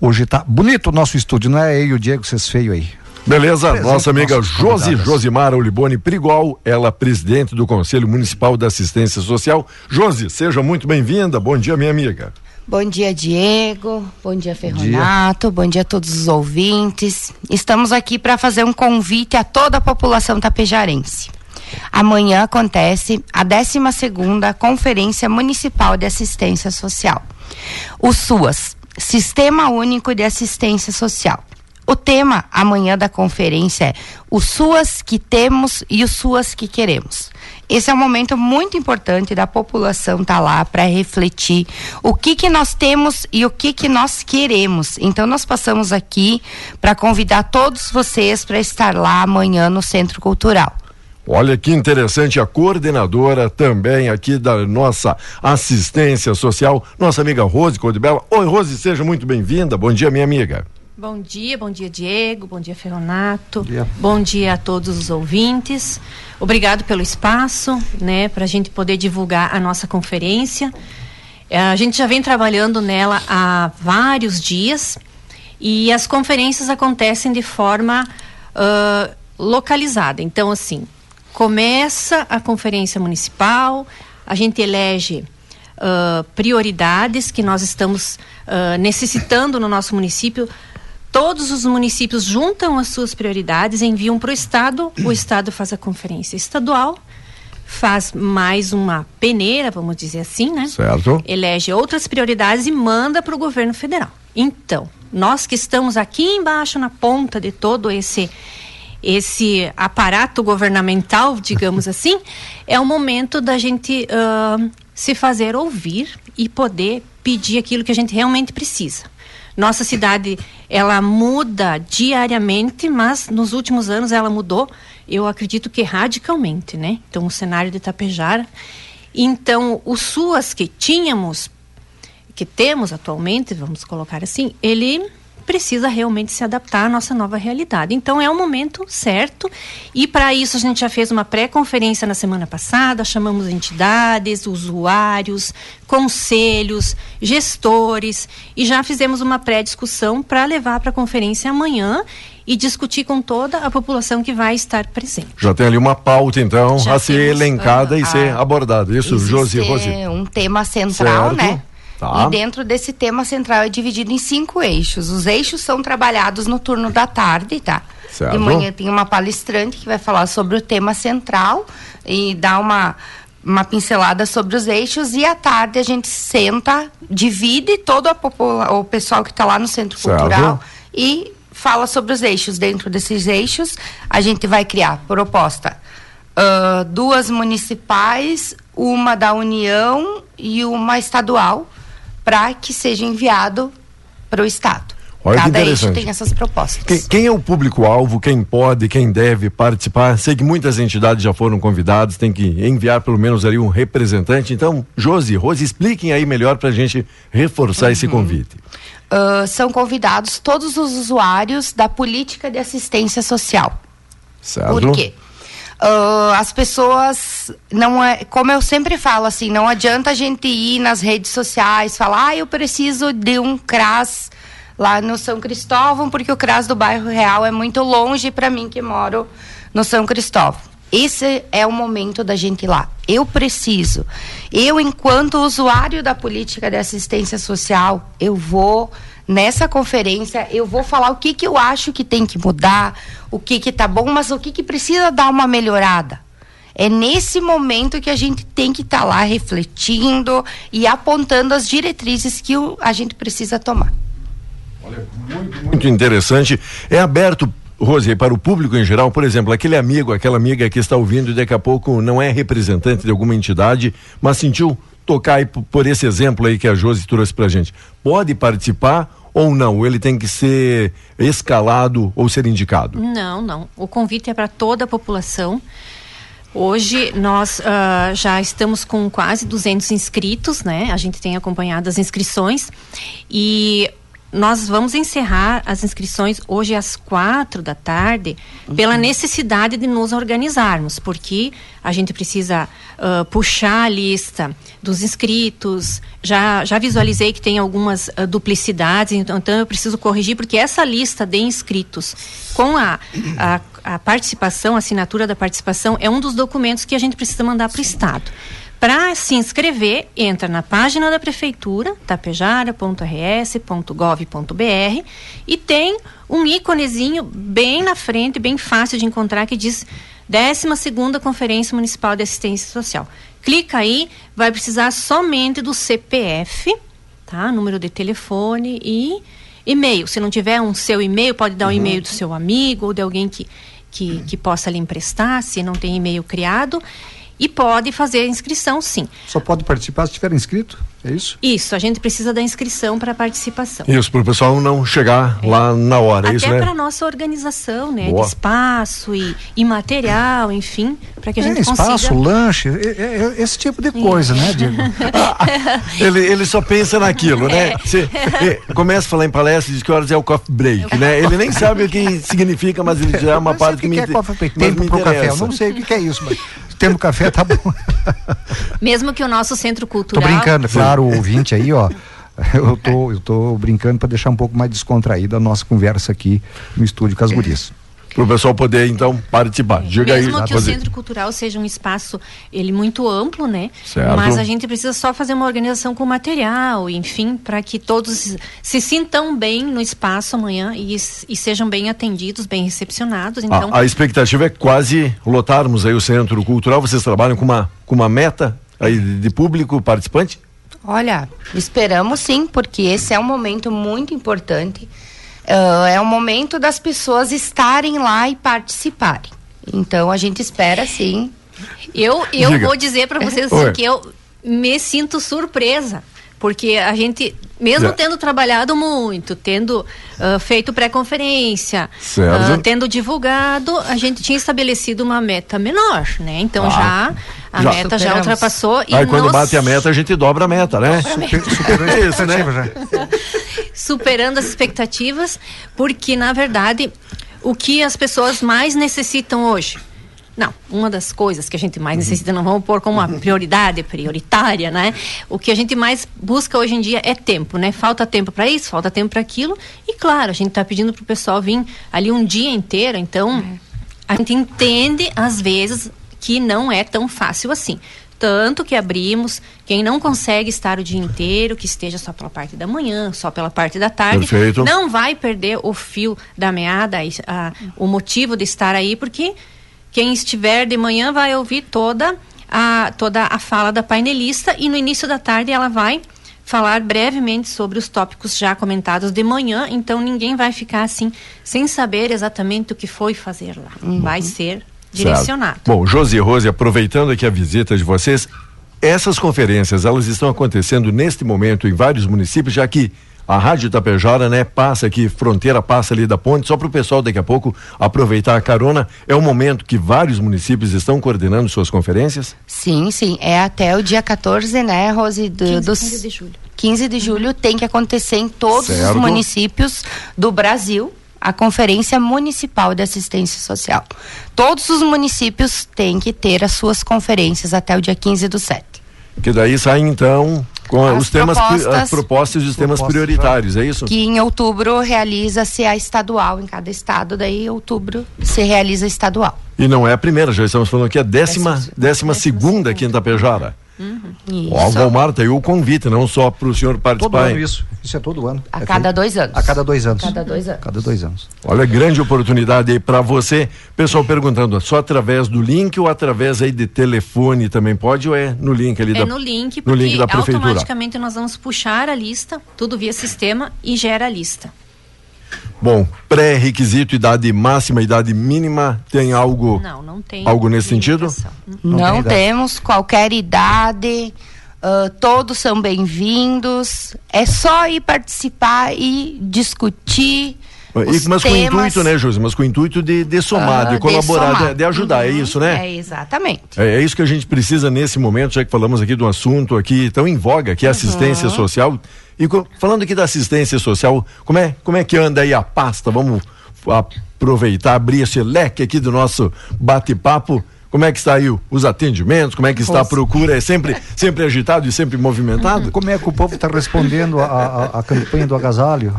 Hoje está bonito o nosso estúdio, não é eu e o Diego, vocês feio aí. Beleza, Presente nossa amiga Josi. Josimara Olibone Prigol, ela presidente do Conselho Municipal da Assistência Social. Josi, seja muito bem-vinda. Bom dia, minha amiga. Bom dia, Diego. Bom dia, Ferronato. Bom dia a todos os ouvintes. Estamos aqui para fazer um convite a toda a população tapejarense. Amanhã acontece a 12ª Conferência Municipal de Assistência Social. O SUAS, Sistema Único de Assistência Social. O tema amanhã da conferência é o SUAS que temos e o SUAS que queremos. Esse é um momento muito importante da população estar lá para refletir o que que nós temos e o que que nós queremos. Então nós passamos aqui para convidar todos vocês para estar lá amanhã no Centro Cultural. Olha que interessante, a coordenadora também aqui da nossa assistência social, nossa amiga Rose Codibela. Oi, Rose, seja muito bem-vinda. Bom dia, minha amiga. Bom dia, bom dia Diego, bom dia Ferronato, Bom dia. bom dia a todos os ouvintes. Obrigado pelo espaço, né, para a gente poder divulgar a nossa conferência. Eh, A gente já vem trabalhando nela há vários dias e as conferências acontecem de forma ah, localizada. Então, assim, começa a conferência municipal, a gente elege uh, prioridades que nós estamos uh, necessitando no nosso município. Todos os municípios juntam as suas prioridades, enviam para o Estado, o Estado faz a conferência estadual, faz mais uma peneira, vamos dizer assim, né? Certo. Elege outras prioridades e manda para o governo federal. Então, nós que estamos aqui embaixo na ponta de todo esse esse aparato governamental, digamos assim, é o momento da gente uh, se fazer ouvir e poder pedir aquilo que a gente realmente precisa. Nossa cidade, ela muda diariamente, mas nos últimos anos ela mudou, eu acredito que radicalmente, né? Então, o cenário de Itapejara. Então, os SUAS que tínhamos, que temos atualmente, vamos colocar assim, ele precisa realmente se adaptar à nossa nova realidade. Então é o momento certo e para isso a gente já fez uma pré-conferência na semana passada, chamamos entidades, usuários, conselhos, gestores e já fizemos uma pré-discussão para levar para a conferência amanhã e discutir com toda a população que vai estar presente. Já tem ali uma pauta, então, Já a ser elencada uh, e ser abordada. Isso, Josi Rosi. um tema central, certo. né? Tá. E dentro desse tema central é dividido em cinco eixos. Os eixos são trabalhados no turno da tarde, tá? Certo. De manhã tem uma palestrante que vai falar sobre o tema central e dar uma uma pincelada sobre os eixos e à tarde a gente senta, divide todo a o pessoal que está lá no centro certo. cultural e fala sobre os eixos. Dentro desses eixos, a gente vai criar proposta uh, duas municipais, uma da União e uma estadual para que seja enviado para o Estado. Olha Cada eixo tem essas propostas. Quem, quem é o público-alvo, quem pode, quem deve participar? Sei que muitas entidades já foram convidadas, tem que enviar pelo menos ali um representante. Então, Josi, Rose, expliquem aí melhor para a gente reforçar uhum. esse convite. Uh, são convidados todos os usuários da política de assistência social. Certo. Por quê? Uh, as pessoas não é como eu sempre falo assim não adianta a gente ir nas redes sociais falar ah eu preciso de um CRAS lá no São Cristóvão porque o CRAS do bairro Real é muito longe para mim que moro no São Cristóvão. Esse é o momento da gente ir lá. Eu preciso. Eu enquanto usuário da política de assistência social eu vou nessa conferência eu vou falar o que que eu acho que tem que mudar, o que que tá bom, mas o que que precisa dar uma melhorada. É nesse momento que a gente tem que estar tá lá refletindo e apontando as diretrizes que o, a gente precisa tomar. Olha, muito, muito interessante. É aberto Rose, para o público em geral, por exemplo, aquele amigo, aquela amiga que está ouvindo e daqui a pouco não é representante de alguma entidade, mas sentiu tocar aí por esse exemplo aí que a Josi trouxe pra gente. Pode participar ou não? Ele tem que ser escalado ou ser indicado? Não, não. O convite é para toda a população. Hoje nós uh, já estamos com quase 200 inscritos, né? A gente tem acompanhado as inscrições e nós vamos encerrar as inscrições hoje às quatro da tarde uhum. pela necessidade de nos organizarmos, porque a gente precisa uh, puxar a lista dos inscritos. Já, já visualizei que tem algumas uh, duplicidades, então, então eu preciso corrigir, porque essa lista de inscritos com a, a, a participação, a assinatura da participação, é um dos documentos que a gente precisa mandar para o Estado. Para se inscrever, entra na página da prefeitura, tapejara.rs.gov.br e tem um íconezinho bem na frente, bem fácil de encontrar que diz 12ª Conferência Municipal de Assistência Social. Clica aí, vai precisar somente do CPF, tá? Número de telefone e e-mail. Se não tiver um seu e-mail, pode dar o uhum. e-mail do seu amigo ou de alguém que, que, que possa lhe emprestar, se não tem e-mail criado e pode fazer a inscrição sim. Só pode participar se estiver inscrito? É isso? Isso, a gente precisa da inscrição para participação. Isso, para o pessoal não chegar é. lá na hora, é Até isso, né? para nossa organização, né? Boa. De espaço e, e material, enfim, para que a gente é, espaço, consiga... lanche, é, esse tipo de coisa, né, Diego? ele, ele só pensa naquilo, né? Você começa a falar em palestra e diz que horas é o coffee break, né? Ele nem sabe o que significa, mas ele já é uma parte que, que me, é coffee break. Tempo para café, eu não sei o que, que é isso, mas tendo café tá bom. Mesmo que o nosso centro cultural. Tô brincando, claro, o ouvinte aí, ó. Eu tô, eu tô brincando para deixar um pouco mais descontraída a nossa conversa aqui no estúdio com as gurias. para o pessoal poder então participar. Diga Mesmo aí, que o centro cultural seja um espaço ele muito amplo, né? Certo. Mas a gente precisa só fazer uma organização com material, enfim, para que todos se sintam bem no espaço amanhã e, e sejam bem atendidos, bem recepcionados. Então, a, a expectativa é quase lotarmos aí o centro cultural. Vocês trabalham com uma com uma meta aí de público participante? Olha, esperamos sim, porque esse é um momento muito importante. Uh, é o momento das pessoas estarem lá e participarem. Então a gente espera sim. Eu, eu Diga. vou dizer para vocês assim, que eu me sinto surpresa. Porque a gente, mesmo Já. tendo trabalhado muito, tendo ah, feito pré-conferência, ah, tendo divulgado, a gente tinha estabelecido uma meta menor, né? Então Ah, já a já. meta já ultrapassou e Aí quando nós- bate a meta, a gente dobra a meta, né? É isso, né? superando as expectativas, porque na verdade o que as pessoas mais necessitam hoje. Não, uma das coisas que a gente mais necessita, não vamos pôr como uma prioridade prioritária, né? O que a gente mais busca hoje em dia é tempo, né? Falta tempo para isso, falta tempo para aquilo. E claro, a gente está pedindo para o pessoal vir ali um dia inteiro, então a gente entende às vezes que não é tão fácil assim. Tanto que abrimos, quem não consegue estar o dia inteiro, que esteja só pela parte da manhã, só pela parte da tarde, Perfeito. não vai perder o fio da meada, e, a- o motivo de estar aí, porque quem estiver de manhã vai ouvir toda a, toda a fala da painelista e no início da tarde ela vai falar brevemente sobre os tópicos já comentados de manhã, então ninguém vai ficar assim sem saber exatamente o que foi fazer lá. Vai ser direcionado. Certo. Bom, Josi e Rose, aproveitando aqui a visita de vocês, essas conferências, elas estão acontecendo neste momento em vários municípios, já que a Rádio Tapejara, né, passa aqui, fronteira passa ali da ponte, só para o pessoal daqui a pouco aproveitar a carona. É um momento que vários municípios estão coordenando suas conferências? Sim, sim. É até o dia 14, né, Rose? Do, 15, dos 15 de julho. 15 de julho tem que acontecer em todos Certo. os municípios do Brasil a Conferência Municipal de Assistência Social. Todos os municípios têm que ter as suas conferências até o dia 15 do 7. Que daí saem então com As os temas, propostas- as propostas e os temas prioritários, é isso? Que em outubro realiza-se a estadual em cada estado, daí em outubro se realiza a estadual. E não é a primeira, já estamos falando que é a décima, décima segunda aqui em Tapejara. Ó, o Valmar, aí o convite, não só para o senhor Todo participar. ano isso. Isso é todo ano. A É cada feito- dois anos. A cada dois anos. Cada dois anos. Cada dois anos. Olha, grande oportunidade aí para você. Pessoal perguntando, só através do link ou através aí de telefone também pode ou é no link ali É da no link, no porque link da prefeitura? automaticamente nós vamos puxar a lista, tudo via sistema e gera a lista. Bom, pré-requisito, idade máxima, idade mínima, tem algo Não, não tem. algo nesse sentido? Não, tem idade. temos qualquer idade, ah, todos são bem-vindos. É só ir participar e discutir. E, mas com o temas. intuito, né, Josi? Mas com o intuito de, de somar, Ah, de colaborar, de, somar. de ajudar, é Uhum, isso, né? É, exatamente. É, é isso que a gente precisa nesse momento, já que falamos aqui de um assunto aqui tão em voga, que é a assistência Uhum. social. E falando aqui da assistência social, como é, como é que anda aí a pasta? Vamos aproveitar, abrir esse leque aqui do nosso bate-papo. Como é que está aí os atendimentos? Como é que está a procura? É sempre, sempre agitado e sempre movimentado? Como é que o povo está respondendo a, a- a campanha do agasalho?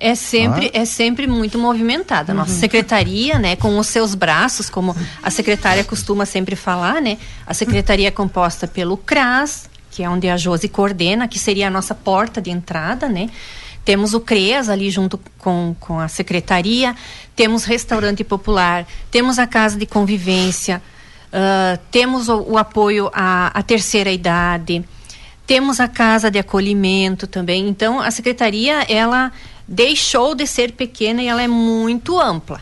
É sempre, é sempre muito movimentada. A nossa secretaria, né, com os seus braços, como a secretária costuma sempre falar, né? A secretaria é composta pelo CRAS, que é onde a Josi coordena, que seria a nossa porta de entrada, né? Temos o CREAS ali junto com, com a secretaria, temos restaurante popular, temos a casa de convivência, ah, temos o, o apoio à, à terceira idade, temos a casa de acolhimento também. Então, a secretaria, ela deixou de ser pequena e ela é muito ampla.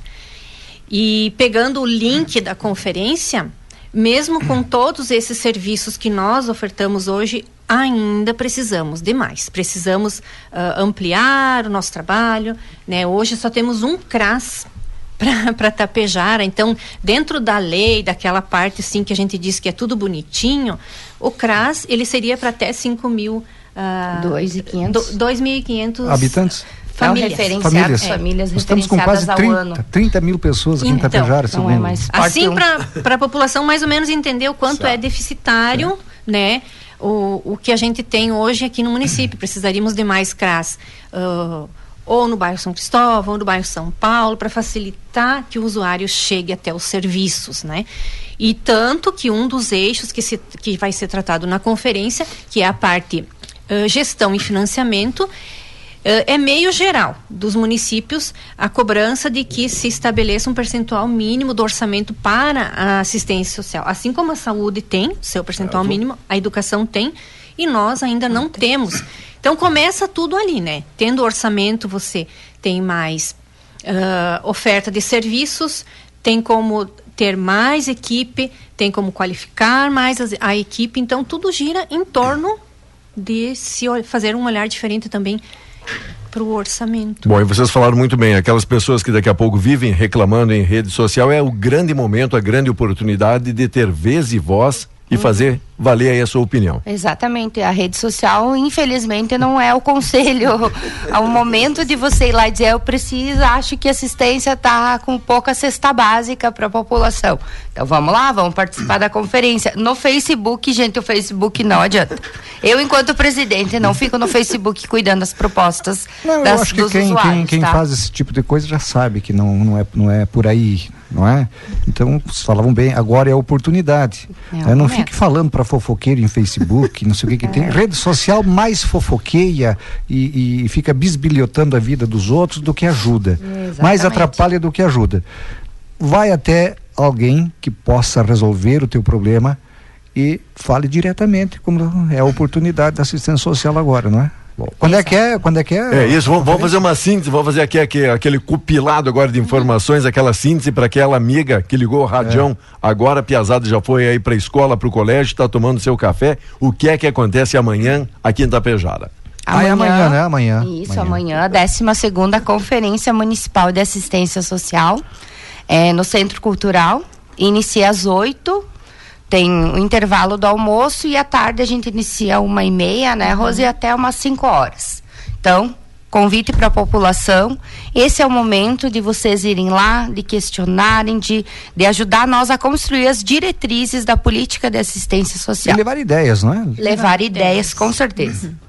E pegando o link da conferência, mesmo com todos esses serviços que nós ofertamos hoje, ainda precisamos de mais. Precisamos ah, ampliar o nosso trabalho. Né? Hoje só temos um CRAS para Tapejara. Então, dentro da lei, daquela parte assim que a gente diz que é tudo bonitinho, o CRAS ele seria para até 5 mil. Uh, 2.500. 2.500 Habitantes? Famílias. Referenciadas, Famílias. famílias Nós estamos com quase referenciadas ao 30, ano. 30 mil pessoas aqui em Então, Tapejara, não segundo. é mais Assim, um. para a população mais ou menos entender o quanto é deficitário, né? O, o que a gente tem hoje aqui no município. Precisaríamos de mais CRAS. Ah, ou no bairro São Cristóvão, ou no bairro São Paulo, para facilitar que o usuário chegue até os serviços, né? E tanto que um dos eixos que, se, que vai ser tratado na conferência, que é a parte uh, gestão e financiamento, é meio geral dos municípios a cobrança de que se estabeleça um percentual mínimo do orçamento para a assistência social. Assim como a saúde tem seu percentual mínimo, a educação tem, e nós ainda não temos. Então começa tudo ali, né? Tendo orçamento, você tem mais uh, oferta de serviços, tem como ter mais equipe, tem como qualificar mais a, a equipe. Então tudo gira em torno de se fazer um olhar diferente também para o orçamento. Bom, e vocês falaram muito bem, aquelas pessoas que daqui a pouco vivem reclamando em rede social, é o grande momento, a grande oportunidade de ter vez e voz e uhum. fazer valer aí a sua opinião. Exatamente. A rede social, infelizmente, não é o conselho. é o momento de você ir lá e dizer, eu preciso, acho que a assistência está com pouca cesta básica para a população. Então vamos lá, vamos participar da conferência. No Facebook, gente, o Facebook não adianta. Eu, enquanto presidente, não fico no Facebook cuidando das propostas não, das, eu acho que quem, quem, quem tá? faz esse tipo de coisa já sabe que não, não, é, não é por aí, não é? Então, vocês falavam bem, agora é a oportunidade. É, não fique falando para fofoqueiro em Facebook, não sei o que que é. tem. Rede social mais fofoqueia e, e, fica bisbilhotando a vida dos outros do que ajuda. Mais atrapalha do que ajuda. Vai até alguém que possa resolver o teu problema e fale diretamente, como é a oportunidade da assistência social agora, não é? Bom, quando é que é? Quando é que é? É isso, vamos, vamos fazer uma síntese, vamos fazer aqui, aqui aquele cupilado agora de informações, aquela síntese para aquela amiga que ligou o radião, é. agora Piazada já foi aí para a escola, para o colégio, está tomando seu café. O que é que acontece amanhã aqui em Tapejara? Amanhã, ah, é amanhã, né? Amanhã. Isso, amanhã, a 12 segunda Conferência Municipal de Assistência Social, é, no Centro Cultural. Inicia às 8 tem o intervalo do almoço e à tarde a gente inicia uma e meia, né, uhum. Rose, até umas 5 horas. Então, convite para a população. Esse é o momento de vocês irem lá, de questionarem, de, de ajudar nós a construir as diretrizes da política de assistência social. E levar ideias, não é? Levar, levar ideias, ideias, com certeza. Uhum.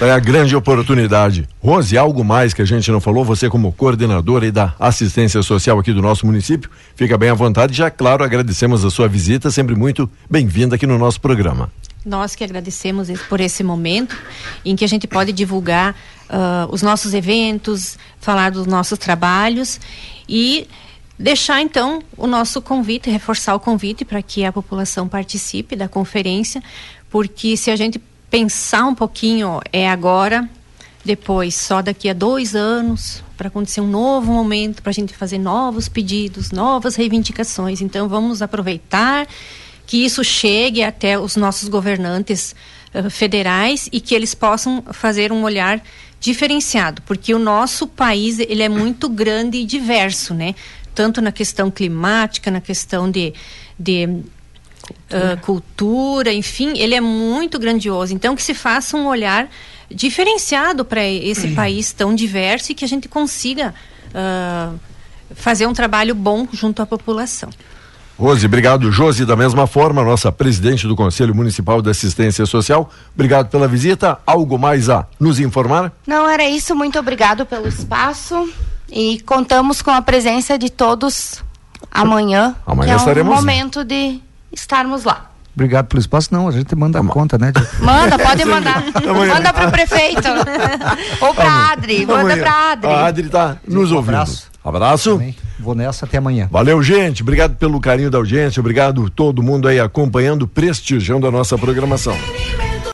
É a grande oportunidade. Rose, algo mais que a gente não falou, você como coordenadora da assistência social aqui do nosso município, fica bem à vontade. Já, claro, agradecemos a sua visita, sempre muito bem-vinda aqui no nosso programa. Nós que agradecemos por esse momento em que a gente pode divulgar uh, os nossos eventos, falar dos nossos trabalhos e deixar então o nosso convite, reforçar o convite para que a população participe da conferência, porque se a gente pensar um pouquinho é agora, depois só daqui a dois anos para acontecer um novo momento para a gente fazer novos pedidos, novas reivindicações. Então vamos aproveitar que isso chegue até os nossos governantes uh, federais e que eles possam fazer um olhar diferenciado, porque o nosso país ele é muito grande e diverso, né? Tanto na questão climática, na questão de, de cultura. Uh, cultura, enfim, ele é muito grandioso. Então, que se faça um olhar diferenciado para esse uhum. país tão diverso e que a gente consiga uh, fazer um trabalho bom junto à população. Rose, obrigado. Josi, da mesma forma, nossa presidente do Conselho Municipal de Assistência Social, obrigado pela visita. Algo mais a nos informar? Não, era isso. Muito obrigado pelo espaço e contamos com a presença de todos amanhã. Amanhã que estaremos. É um momento de estarmos lá. Obrigado pelo espaço. Não, a gente manda a conta, né? Manda, pode mandar. manda para o prefeito. Ou para Adri. Manda para Adri. A Adri está nos ouvindo. Um abraço. Abraço. Vou nessa até amanhã. Valeu, gente. Obrigado pelo carinho da audiência. Obrigado todo mundo aí acompanhando, prestigiando a nossa programação.